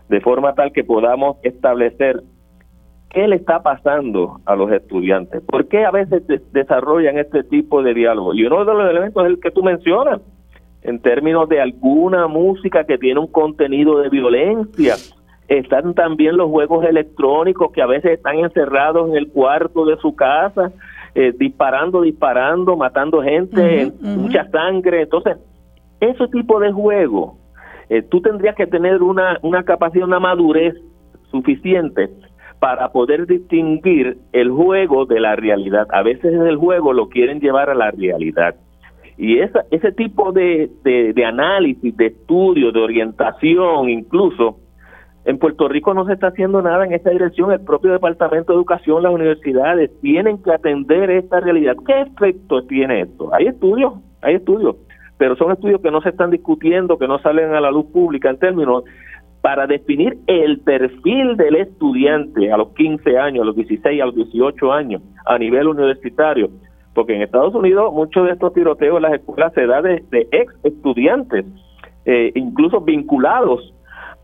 de forma tal que podamos establecer qué le está pasando a los estudiantes, por qué a veces desarrollan este tipo de diálogo. Y uno de los elementos es el que tú mencionas, en términos de alguna música que tiene un contenido de violencia. Están también los juegos electrónicos que a veces están encerrados en el cuarto de su casa eh, disparando, disparando, matando gente, mucha sangre. Entonces, ese tipo de juego, eh, tú tendrías que tener una, una capacidad, una madurez suficiente para poder distinguir el juego de la realidad. A veces el juego lo quieren llevar a la realidad. Y esa, ese tipo de, de, de análisis, de estudio, de orientación, incluso, en Puerto Rico no se está haciendo nada en esta dirección. El propio Departamento de Educación, las universidades tienen que atender esta realidad. ¿Qué efecto tiene esto? Hay estudios, hay estudios, pero son estudios que no se están discutiendo, que no salen a la luz pública en términos para definir el perfil del estudiante a los 15 años, a los 16, a los 18 años, a nivel universitario. Porque en Estados Unidos muchos de estos tiroteos en las escuelas se da de, ex estudiantes, eh, incluso vinculados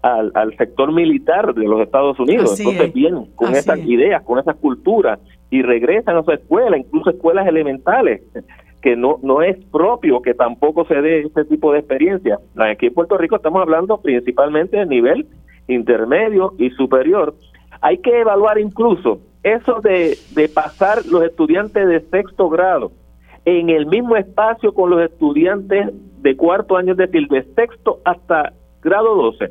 al, al, sector militar de los Estados Unidos. Entonces vienen con esas ideas, con esas culturas y regresan a su escuela, incluso escuelas elementales, (laughs) que no, no es propio que tampoco se dé este tipo de experiencia. Aquí en Puerto Rico estamos hablando principalmente de nivel intermedio y superior. Hay que evaluar incluso eso de, de pasar los estudiantes de sexto grado en el mismo espacio con los estudiantes de cuarto año, de decir, de sexto hasta grado 12.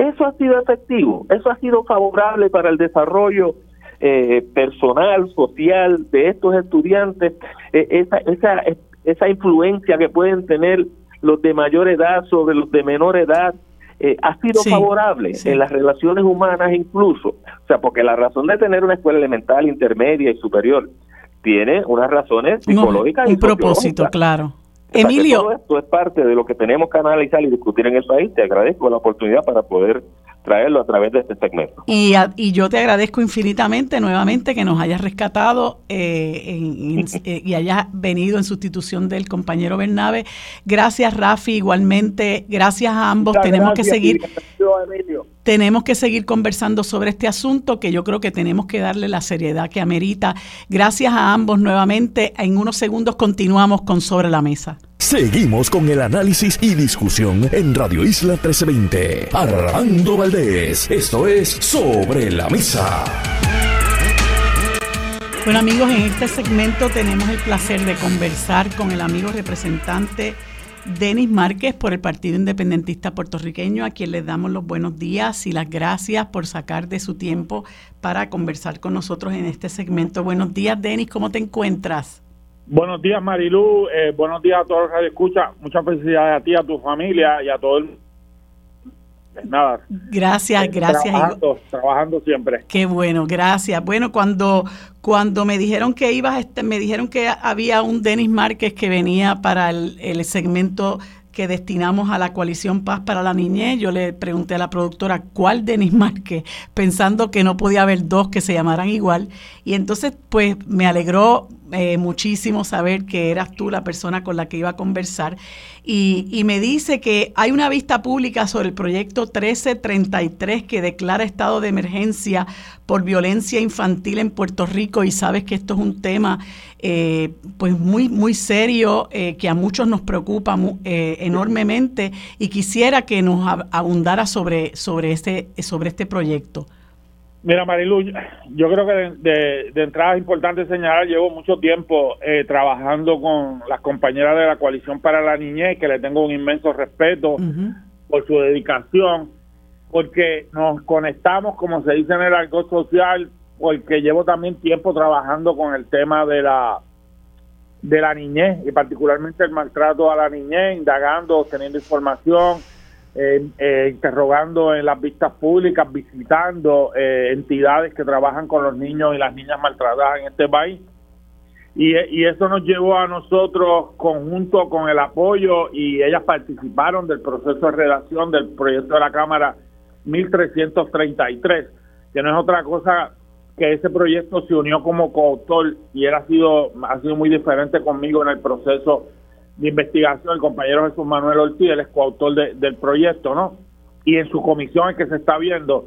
Eso ha sido efectivo, eso ha sido favorable para el desarrollo eh, personal, social de estos estudiantes, eh, esa, esa, esa influencia que pueden tener los de mayor edad sobre los de menor edad, eh, ha sido favorable en las relaciones humanas incluso. O sea, porque la razón de tener una escuela elemental, intermedia y superior tiene unas razones psicológicas. un propósito, claro. Emilio. Todo esto es parte de lo que tenemos que analizar y discutir en el país. Te agradezco la oportunidad para poder traerlo a través de este segmento. Y, y yo te agradezco infinitamente nuevamente que nos hayas rescatado eh, (laughs) eh, y hayas venido en sustitución del compañero Bernabe. Gracias, Rafi, igualmente. Gracias a ambos. tenemos que seguir. Tenemos que seguir conversando sobre este asunto que yo creo que tenemos que darle la seriedad que amerita. Gracias a ambos nuevamente. En unos segundos continuamos con Sobre la Mesa. Seguimos con el análisis y discusión en Radio Isla 1320. Armando Valdés, esto es Sobre la Mesa. Bueno amigos, en este segmento tenemos el placer de conversar con el amigo representante Denis Márquez por el Partido Independentista Puertorriqueño, a quien les damos los buenos días y las gracias por sacar de su tiempo para conversar con nosotros en este segmento. Buenos días, Denis, ¿cómo te encuentras? Buenos días, Marilu. Eh, buenos días a todos los que escuchan. Muchas felicidades a ti, a tu familia y a todo el Nada. Gracias, eh, gracias. Trabajando, trabajando, siempre. Qué bueno, gracias. Bueno, cuando cuando me dijeron que ibas, este, me dijeron que había un Denis Márquez que venía para el, el segmento que destinamos a la coalición Paz para la Niñez. Yo le pregunté a la productora cuál Denis Márquez, pensando que no podía haber dos que se llamaran igual. Y entonces, pues me alegró eh, muchísimo saber que eras tú la persona con la que iba a conversar. Y, me dice que hay una vista pública sobre el proyecto 1333 que declara estado de emergencia por violencia infantil en Puerto Rico y sabes que esto es un tema eh, pues muy, muy serio eh, que a muchos nos preocupa enormemente y quisiera que nos abundara sobre, sobre, este, sobre este proyecto. Mira, Marilu, yo creo que de, de, entrada es importante señalar, llevo mucho tiempo eh, trabajando con las compañeras de la Coalición para la Niñez, que le tengo un inmenso respeto por su dedicación, porque nos conectamos, como se dice en el argot social, porque llevo también tiempo trabajando con el tema de la de la niñez y particularmente el maltrato a la niñez, indagando, obteniendo información, eh, interrogando en las vistas públicas, visitando eh, entidades que trabajan con los niños y las niñas maltratadas en este país. Y, y, eso nos llevó a nosotros, conjunto con el apoyo, y ellas participaron del proceso de redacción del proyecto de la Cámara 1333, que no es otra cosa que ese proyecto se unió como coautor y él ha sido, ha sido muy diferente conmigo en el proceso de investigación, el compañero Jesús Manuel Ortiz, es coautor del proyecto, ¿no? Y en su comisión es que se está viendo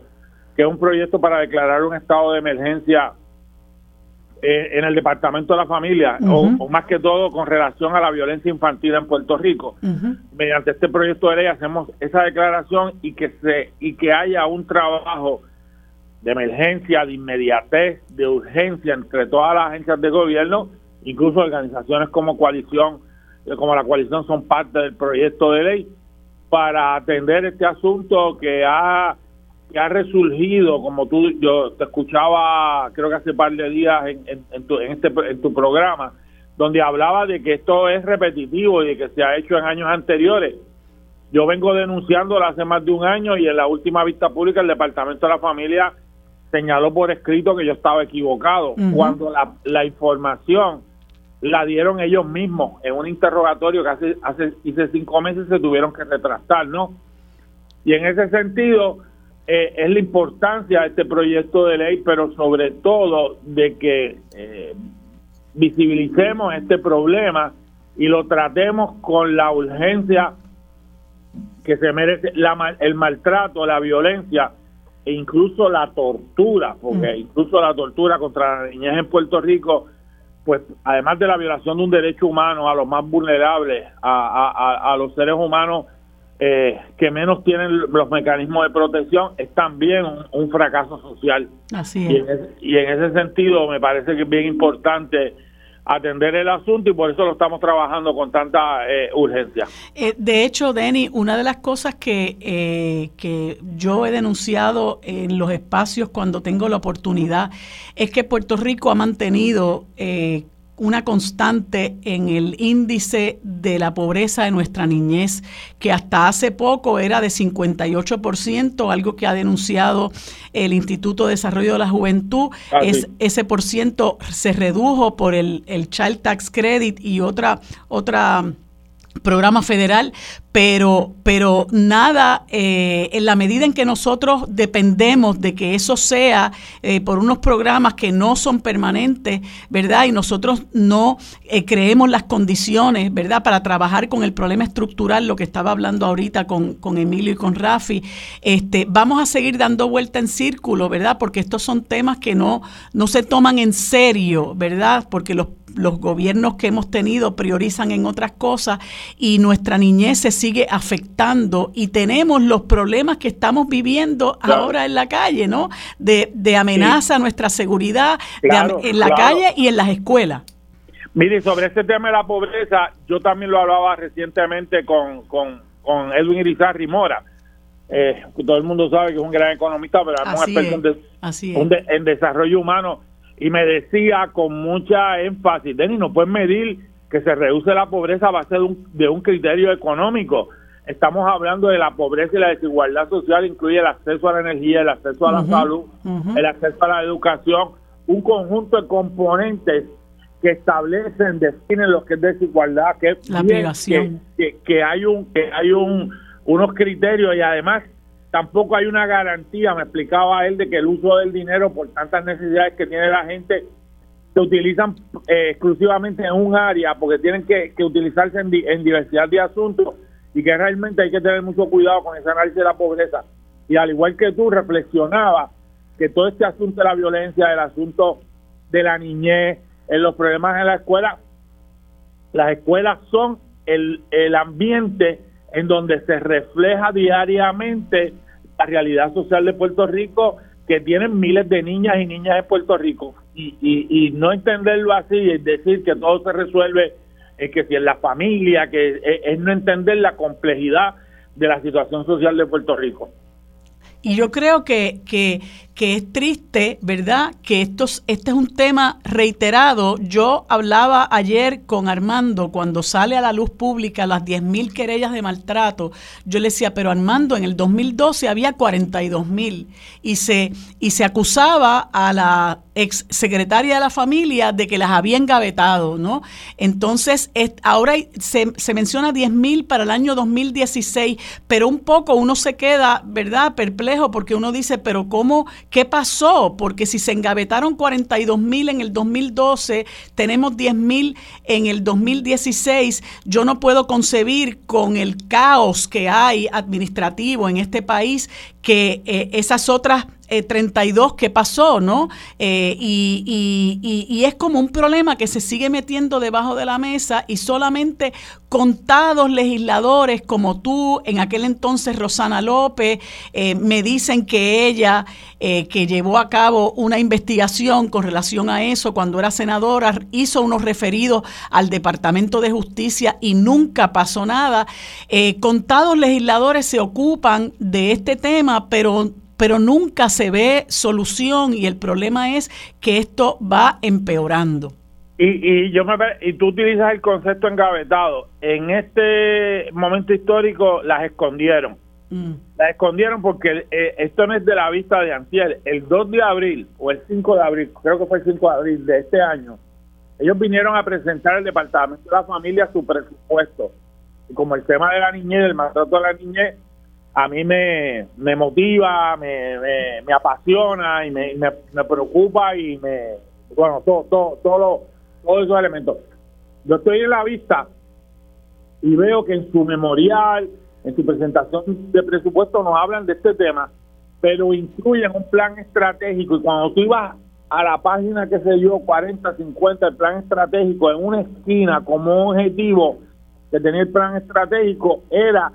que es un proyecto para declarar un estado de emergencia eh, en el Departamento de la Familia, o, más que todo con relación a la violencia infantil en Puerto Rico. Mediante este proyecto de ley hacemos esa declaración y que se y que haya un trabajo de emergencia, de inmediatez, de urgencia entre todas las agencias de gobierno, incluso organizaciones como coalición como la coalición son parte del proyecto de ley para atender este asunto que ha que ha resurgido como tú yo te escuchaba creo que hace un par de días en, en, tu, en este en tu programa donde hablaba de que esto es repetitivo y de que se ha hecho en años anteriores. Yo vengo denunciándolo hace más de un año y en la última vista pública el departamento de la familia señaló por escrito que yo estaba equivocado cuando la, la información la dieron ellos mismos en un interrogatorio que hace, hace, hace cinco meses se tuvieron que retrastar, ¿no? Y en ese sentido eh, es la importancia de este proyecto de ley, pero sobre todo de que eh, visibilicemos este problema y lo tratemos con la urgencia que se merece la, el maltrato, la violencia e incluso la tortura, porque mm. incluso la tortura contra la niñez en Puerto Rico, pues además de la violación de un derecho humano a los más vulnerables, a, a, los seres humanos eh, que menos tienen los mecanismos de protección, es también un, fracaso social. Así es. y en ese sentido me parece que es bien importante atender el asunto y por eso lo estamos trabajando con tanta eh, urgencia. Eh, de hecho, Denny, una de las cosas que, eh, que yo he denunciado en los espacios cuando tengo la oportunidad es que Puerto Rico ha mantenido una constante en el índice de la pobreza de nuestra niñez, que hasta hace poco era de 58%, algo que ha denunciado el Instituto de Desarrollo de la Juventud. Ah, es, ese por ciento se redujo por el, el Child Tax Credit y otra, otra programa federal, pero, pero nada, eh, en la medida en que nosotros dependemos de que eso sea eh, por unos programas que no son permanentes, ¿verdad? Y nosotros no eh, creemos las condiciones, ¿verdad? Para trabajar con el problema estructural, lo que estaba hablando ahorita con, con Emilio y con Rafi, este, vamos a seguir dando vuelta en círculo, ¿verdad? Porque estos son temas que no, no se toman en serio, ¿verdad? Porque los los gobiernos que hemos tenido priorizan en otras cosas y nuestra niñez se sigue afectando y tenemos los problemas que estamos viviendo ahora en la calle, ¿no? De, de amenaza a nuestra seguridad en la calle y en las escuelas. Mire, sobre este tema de la pobreza, yo también lo hablaba recientemente con, con, con Edwin Irizarry Mora. Eh, todo el mundo sabe que es un gran economista, pero es un en desarrollo humano y me decía con mucha énfasis, Denis, no puedes medir que se reduce la pobreza a base de un, de un criterio económico. Estamos hablando de la pobreza y la desigualdad social, incluye el acceso a la energía, el acceso a la salud, el acceso a la educación, un conjunto de componentes que establecen, definen lo que es desigualdad, que la que, que, que, hay un que hay un unos criterios y además tampoco hay una garantía, me explicaba él, de que el uso del dinero por tantas necesidades que tiene la gente se utilizan eh, exclusivamente en un área porque tienen que, utilizarse en, diversidad de asuntos y que realmente hay que tener mucho cuidado con ese análisis de la pobreza. Y al igual que tú, reflexionaba que todo este asunto de la violencia, el asunto de la niñez, en los problemas en la escuela, las escuelas son el, el ambiente en donde se refleja diariamente la realidad social de Puerto Rico que tienen miles de niñas y niñas de Puerto Rico y, y, no entenderlo así es decir que todo se resuelve es que si en la familia que es no entender la complejidad de la situación social de Puerto Rico. Y yo creo que, que, que es triste, ¿verdad? Que estos, este es un tema reiterado. Yo hablaba ayer con Armando cuando sale a la luz pública las 10.000 querellas de maltrato. Yo le decía, pero Armando, en el 2012 había 42.000 y se, y se acusaba a la ex secretaria de la familia de que las había engavetado, ¿no? Entonces, ahora se, se menciona 10.000 para el año 2016, pero un poco uno se queda, ¿verdad?, perplejo porque uno dice, pero ¿cómo? ¿Qué pasó? Porque si se engavetaron 42 mil en el 2012, tenemos 10 mil en el 2016, yo no puedo concebir con el caos que hay administrativo en este país que eh, esas otras 32 eh, que pasó, ¿no? Eh, y, y, es como un problema que se sigue metiendo debajo de la mesa y solamente contados legisladores como tú, en aquel entonces Rosana López, me dicen que ella, que llevó a cabo una investigación con relación a eso cuando era senadora, hizo unos referidos al Departamento de Justicia y nunca pasó nada. contados legisladores se ocupan de este tema pero, pero nunca se ve solución y el problema es que esto va empeorando. Y, y yo me y tú utilizas el concepto engavetado. En este momento histórico las escondieron. Mm. Las escondieron porque eh, esto no es de la vista de Antiel. El 2 de abril o el 5 de abril, creo que fue el 5 de abril de este año, ellos vinieron a presentar al Departamento de la Familia su presupuesto. Y como el tema de la niñez, el maltrato de la niñez, a mí me, me motiva, me, me, apasiona y me, me, preocupa y me, bueno, todo, todo, todo todos esos elementos. Yo estoy en la vista y veo que en su memorial en su presentación de presupuesto nos hablan de este tema, pero incluyen un plan estratégico y cuando tú ibas a la página, que se yo, 40, 50, el plan estratégico en una esquina como objetivo que tenía el plan estratégico era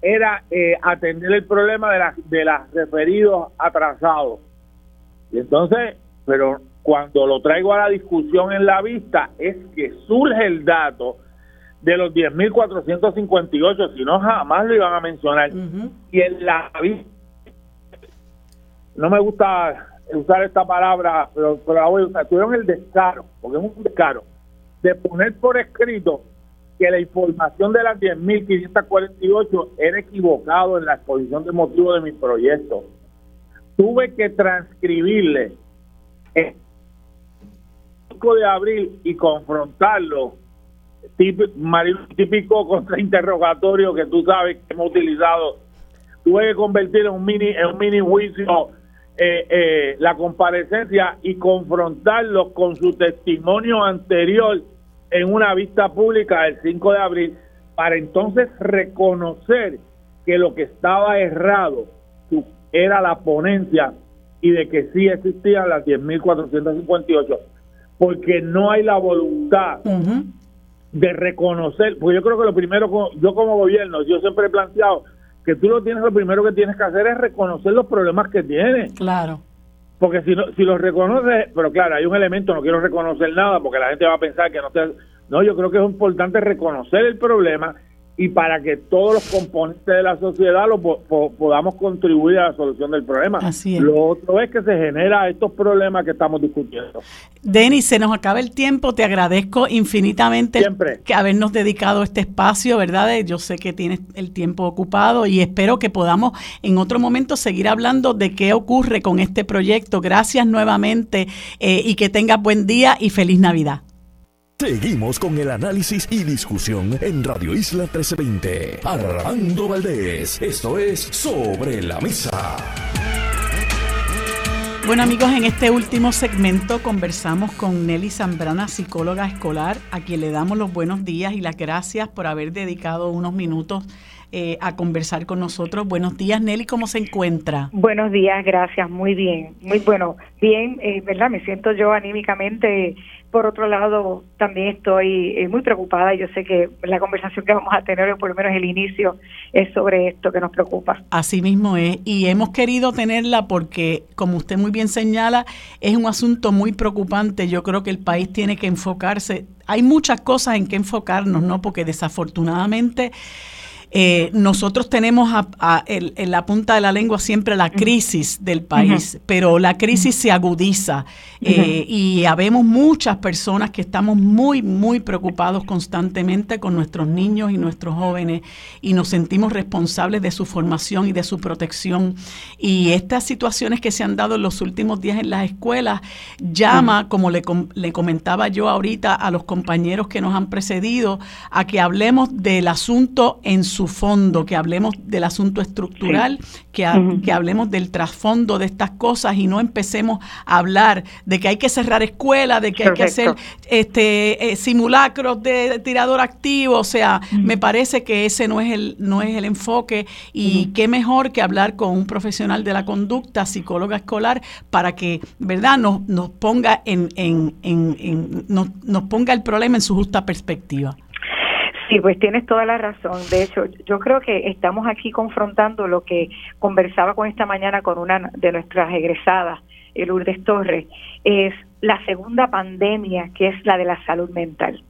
era eh, atender el problema de, las de las referidos atrasados. Y entonces, pero cuando lo traigo a la discusión en la vista, es que surge el dato de los 10.458, si no jamás lo iban a mencionar. Y en la vista, no me gusta usar esta palabra, pero, pero la voy a usar, tuvieron el descaro, porque es un descaro, de poner por escrito que la información de las 10.548 era equivocado en la exposición de motivos de mi proyecto. Tuve que transcribirle el 5 de abril y confrontarlo, típico contrainterrogatorio que tú sabes que hemos utilizado. Tuve que convertir en un mini, en un mini juicio eh, eh, la comparecencia y confrontarlo con su testimonio anterior en una vista pública el 5 de abril para entonces reconocer que lo que estaba errado era la ponencia y de que sí existían las 10.458, porque no hay la voluntad de reconocer, porque yo creo que lo primero, yo como gobierno, yo siempre he planteado que tú lo tienes, lo primero que tienes que hacer es reconocer los problemas que tienes. Claro. Porque si, no, si los reconoces, pero claro, hay un elemento, no quiero reconocer nada porque la gente va a pensar que no te... No, yo creo que es importante reconocer el problema y para que todos los componentes de la sociedad lo podamos contribuir a la solución del problema. Así Lo otro es que se genera estos problemas que estamos discutiendo. Denis, se nos acaba el tiempo, te agradezco infinitamente que habernos dedicado este espacio, ¿verdad? Yo sé que tienes el tiempo ocupado y espero que podamos en otro momento seguir hablando de qué ocurre con este proyecto. Gracias nuevamente eh, y que tengas buen día y feliz Navidad. Seguimos con el análisis y discusión en Radio Isla 1320. Armando Valdés, esto es Sobre la Mesa. Bueno amigos, en este último segmento conversamos con Nelly Zambrana, psicóloga escolar, a quien le damos los buenos días y las gracias por haber dedicado unos minutos eh, a conversar con nosotros. Buenos días Nelly, ¿cómo se encuentra? Buenos días, gracias, muy bien, muy bueno, bien, eh, ¿verdad? Me siento yo anímicamente por otro lado, también estoy eh, muy preocupada. Yo sé que la conversación que vamos a tener, o por lo menos el inicio, es sobre esto que nos preocupa. Así mismo es. Y hemos querido tenerla porque, como usted muy bien señala, es un asunto muy preocupante. Yo creo que el país tiene que enfocarse. Hay muchas cosas en que enfocarnos, ¿no? Porque desafortunadamente eh, nosotros tenemos en la punta de la lengua siempre la crisis del país, pero la crisis se agudiza eh, y habemos muchas personas que estamos muy, muy preocupados constantemente con nuestros niños y nuestros jóvenes y nos sentimos responsables de su formación y de su protección. Y estas situaciones que se han dado en los últimos días en las escuelas llama, como le, le comentaba yo ahorita a los compañeros que nos han precedido, a que hablemos del asunto en su su fondo, que hablemos del asunto estructural, que, que hablemos del trasfondo de estas cosas y no empecemos a hablar de que hay que cerrar escuelas, de que hay que hacer este eh, simulacros de tirador activo, o sea, me parece que ese no es el no es el enfoque. Y qué mejor que hablar con un profesional de la conducta, psicóloga escolar, para que, ¿verdad?, nos, nos ponga en, en, en, nos, nos ponga el problema en su justa perspectiva. Sí, pues tienes toda la razón. De hecho, yo creo que estamos aquí confrontando lo que conversaba con esta mañana con una de nuestras egresadas, Lourdes Torres, es la segunda pandemia que es la de la salud mental.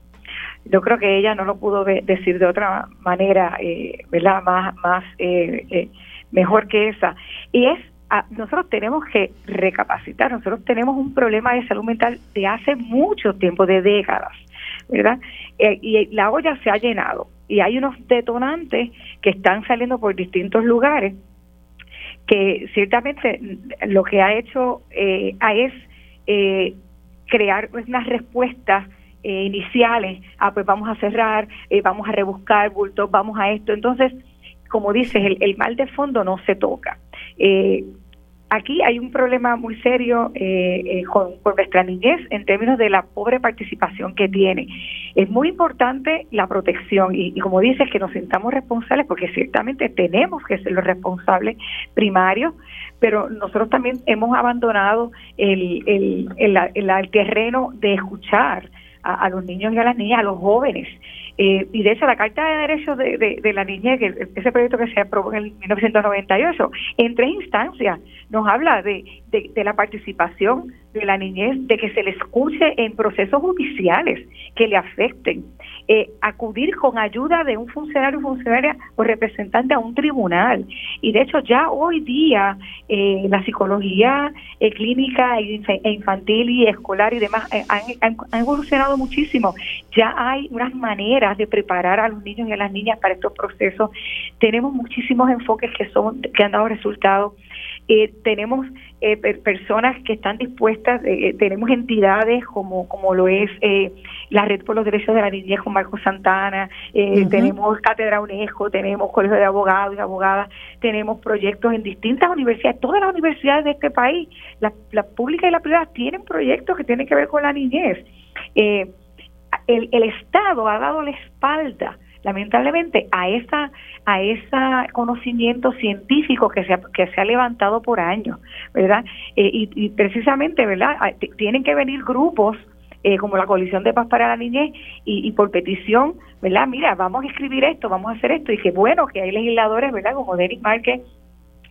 Yo creo que ella no lo pudo decir de otra manera, eh, ¿verdad? Más, más eh, eh, mejor que esa. Y es nosotros tenemos que recapacitar, nosotros tenemos un problema de salud mental de hace mucho tiempo, de décadas. ¿Verdad? Eh, y la olla se ha llenado y hay unos detonantes que están saliendo por distintos lugares que ciertamente lo que ha hecho eh, es eh, crear unas respuestas eh, iniciales, ah, pues vamos a cerrar, vamos a rebuscar bultos, vamos a esto. Entonces, como dices, el, el, mal de fondo no se toca. Aquí hay un problema muy serio eh, eh, con, nuestra niñez en términos de la pobre participación que tiene. Es muy importante la protección y, como dices, que nos sintamos responsables porque ciertamente tenemos que ser los responsables primarios, pero nosotros también hemos abandonado el, el, el, terreno de escuchar a, a, los niños y a las niñas, a los jóvenes. Eh, y de hecho, la Carta de Derechos de, la Niñez, ese proyecto que se aprobó en 1998, en tres instancias nos habla de, de, la participación de la niñez, de que se le escuche en procesos judiciales que le afecten, eh, acudir con ayuda de un funcionario, funcionaria o representante a un tribunal. Y de hecho ya hoy día eh, la psicología eh, clínica e, e infantil y escolar y demás han, han, evolucionado muchísimo. Ya hay unas maneras de preparar a los niños y a las niñas para estos procesos. Tenemos muchísimos enfoques que son que han dado resultados. tenemos eh, personas que están dispuestas, eh, tenemos entidades como, como lo es eh, la Red por los Derechos de la Niñez con Marco Santana, tenemos Cátedra UNESCO, tenemos Colegio de Abogados y Abogadas, tenemos proyectos en distintas universidades, todas las universidades de este país, las la públicas y las privadas, tienen proyectos que tienen que ver con la niñez. El, el Estado ha dado la espalda lamentablemente a esa a ese conocimiento científico que se ha, que se ha levantado por años, ¿verdad? Eh, y, precisamente, ¿verdad? Ah, tienen que venir grupos eh, como la Coalición de Paz para la Niñez y, por petición, ¿verdad? Mira, vamos a escribir esto, vamos a hacer esto y que bueno que hay legisladores, ¿verdad? Como Denis Márquez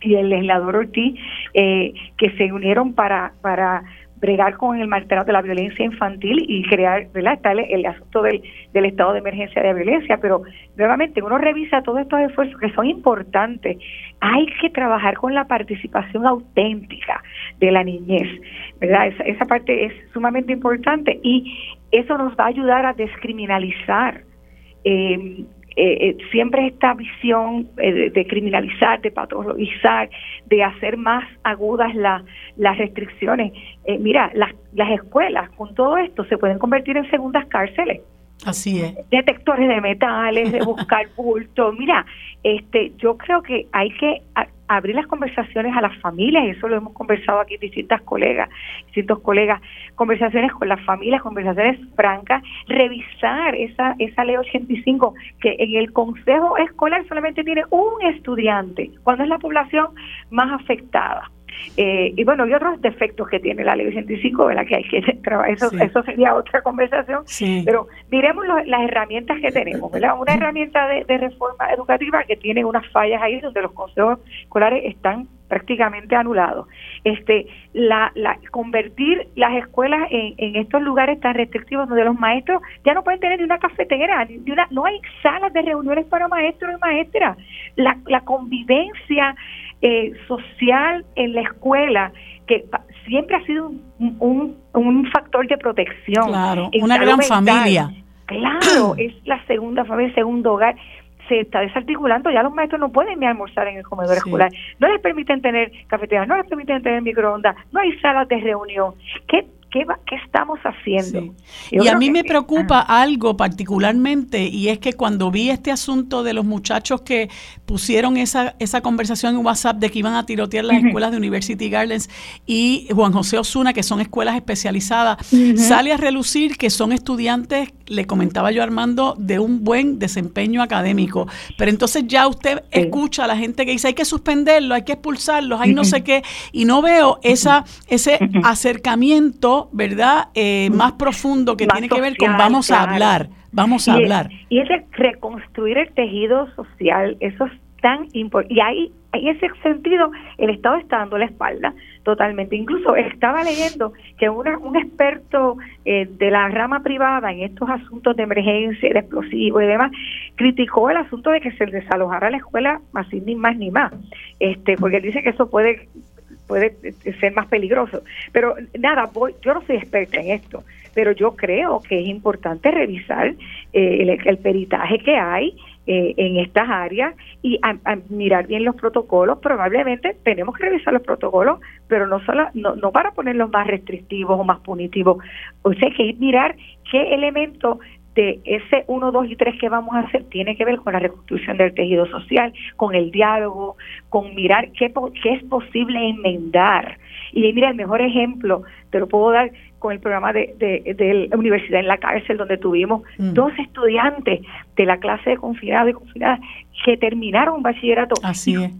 y el legislador Ortiz eh, que se unieron para para bregar con el maltrato de la violencia infantil y crear, ¿verdad? El, asunto del, del, estado de emergencia de violencia, pero nuevamente uno revisa todos estos esfuerzos que son importantes. Hay que trabajar con la participación auténtica de la niñez, ¿verdad? Esa, esa parte es sumamente importante y eso nos va a ayudar a descriminalizar eh, eh, eh, siempre esta visión eh, de, criminalizar, de patologizar, de hacer más agudas las restricciones. mira, las, las escuelas con todo esto se pueden convertir en segundas cárceles. Así es. Detectores de metales, de buscar (laughs) bulto. Mira, este, yo creo que hay que abrir las conversaciones a las familias, y eso lo hemos conversado aquí distintas colegas, distintos colegas, conversaciones con las familias, conversaciones francas, revisar esa, esa ley 85 que en el consejo escolar solamente tiene un estudiante, cuando es la población más afectada. Eh, y bueno, y otros defectos que tiene la ley 85, ¿verdad? Que hay que (laughs) trabajar, eso, eso sería otra (laughs) conversación, pero miremos las herramientas que tenemos, ¿verdad? Una herramienta de, reforma educativa que tiene unas fallas ahí donde los consejos escolares están prácticamente anulados. Este, la, la, convertir las escuelas en, en estos lugares tan restrictivos donde los maestros ya no pueden tener ni una cafetera, ni una, no hay salas de reuniones para maestros y maestras. La, la convivencia eh, social en la escuela que siempre ha sido un, un, factor de protección. Claro, una gran familia. Claro, (clears throat) es la segunda familia, el segundo hogar. Se está desarticulando, ya los maestros no pueden ni almorzar en el comedor escolar, no les permiten tener cafetería, no les permiten tener microondas, no hay salas de reunión. ¿Qué ¿Qué, estamos haciendo? Y a mí me preocupa algo particularmente y es que cuando vi este asunto de los muchachos que pusieron esa, esa conversación en WhatsApp de que iban a tirotear las escuelas de University Gardens y Juan José Osuna, que son escuelas especializadas, sale a relucir que son estudiantes, le comentaba yo Armando, de un buen desempeño académico. Pero entonces ya usted escucha a la gente que dice hay que suspenderlo, hay que expulsarlos, hay no sé qué, y no veo esa, ese acercamiento ¿verdad? Eh, más profundo que tiene que ver con vamos a hablar, vamos a hablar. y es reconstruir el tejido social, eso es tan importante. Y ahí, en ese sentido, el Estado está dando la espalda totalmente. Incluso estaba leyendo que un experto eh, de la rama privada en estos asuntos de emergencia, de explosivos y demás, criticó el asunto de que se desalojara la escuela así ni más ni más, este, porque dice que eso puede puede ser más peligroso. Pero nada, voy, yo no soy experta en esto, pero yo creo que es importante revisar eh, el, peritaje que hay eh, en estas áreas y mirar bien los protocolos. Probablemente tenemos que revisar los protocolos, pero no solo no, no para ponerlos más restrictivos o más punitivos. O sea, hay que mirar qué elementos de ese 1, 2 y 3 que vamos a hacer tiene que ver con la reconstrucción del tejido social, con el diálogo, con mirar qué, qué es posible enmendar. Y mira, el mejor ejemplo te lo puedo dar con el programa de, de, la Universidad en la Cárcel, donde tuvimos mm. dos estudiantes de la clase de confinado y confinadas que terminaron un bachillerato. Así es.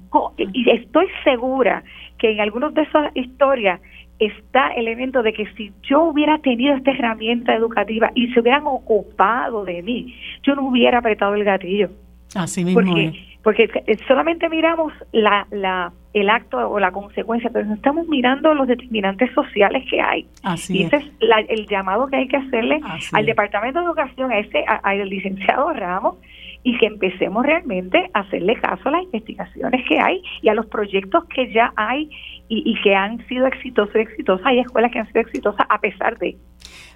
Y estoy segura que en algunas de esas historias está el elemento de que si yo hubiera tenido esta herramienta educativa y se hubieran ocupado de mí, yo no hubiera apretado el gatillo. Así mismo porque, porque solamente miramos la, la, el acto o la consecuencia, pero no estamos mirando los determinantes sociales que hay. Así y ese es, el llamado que hay que hacerle al Departamento de Educación, a ese, al licenciado Ramos, y que empecemos realmente a hacerle caso a las investigaciones que hay y a los proyectos que ya hay y, y que han sido exitosos y exitosas. Hay escuelas que han sido exitosas a pesar de.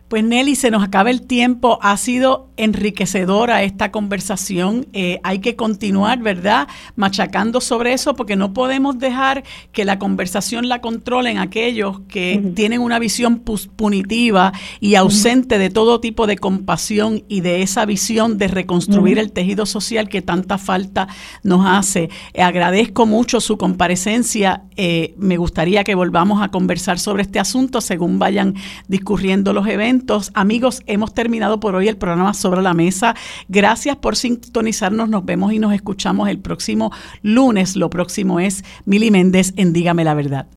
Pues Nelly, se nos acaba el tiempo. Ha sido enriquecedora esta conversación. Eh, hay que continuar, ¿verdad? Machacando sobre eso porque no podemos dejar que la conversación la controlen aquellos que tienen una visión punitiva y ausente de todo tipo de compasión y de esa visión de reconstruir el tejido social que tanta falta nos hace. agradezco mucho su comparecencia. Eh, me gustaría que volvamos a conversar sobre este asunto según vayan discurriendo los eventos Amigos, hemos terminado por hoy el programa Sobre la Mesa. Gracias por sintonizarnos. Nos vemos y nos escuchamos el próximo lunes. Lo próximo es Mili Méndez en Dígame la Verdad.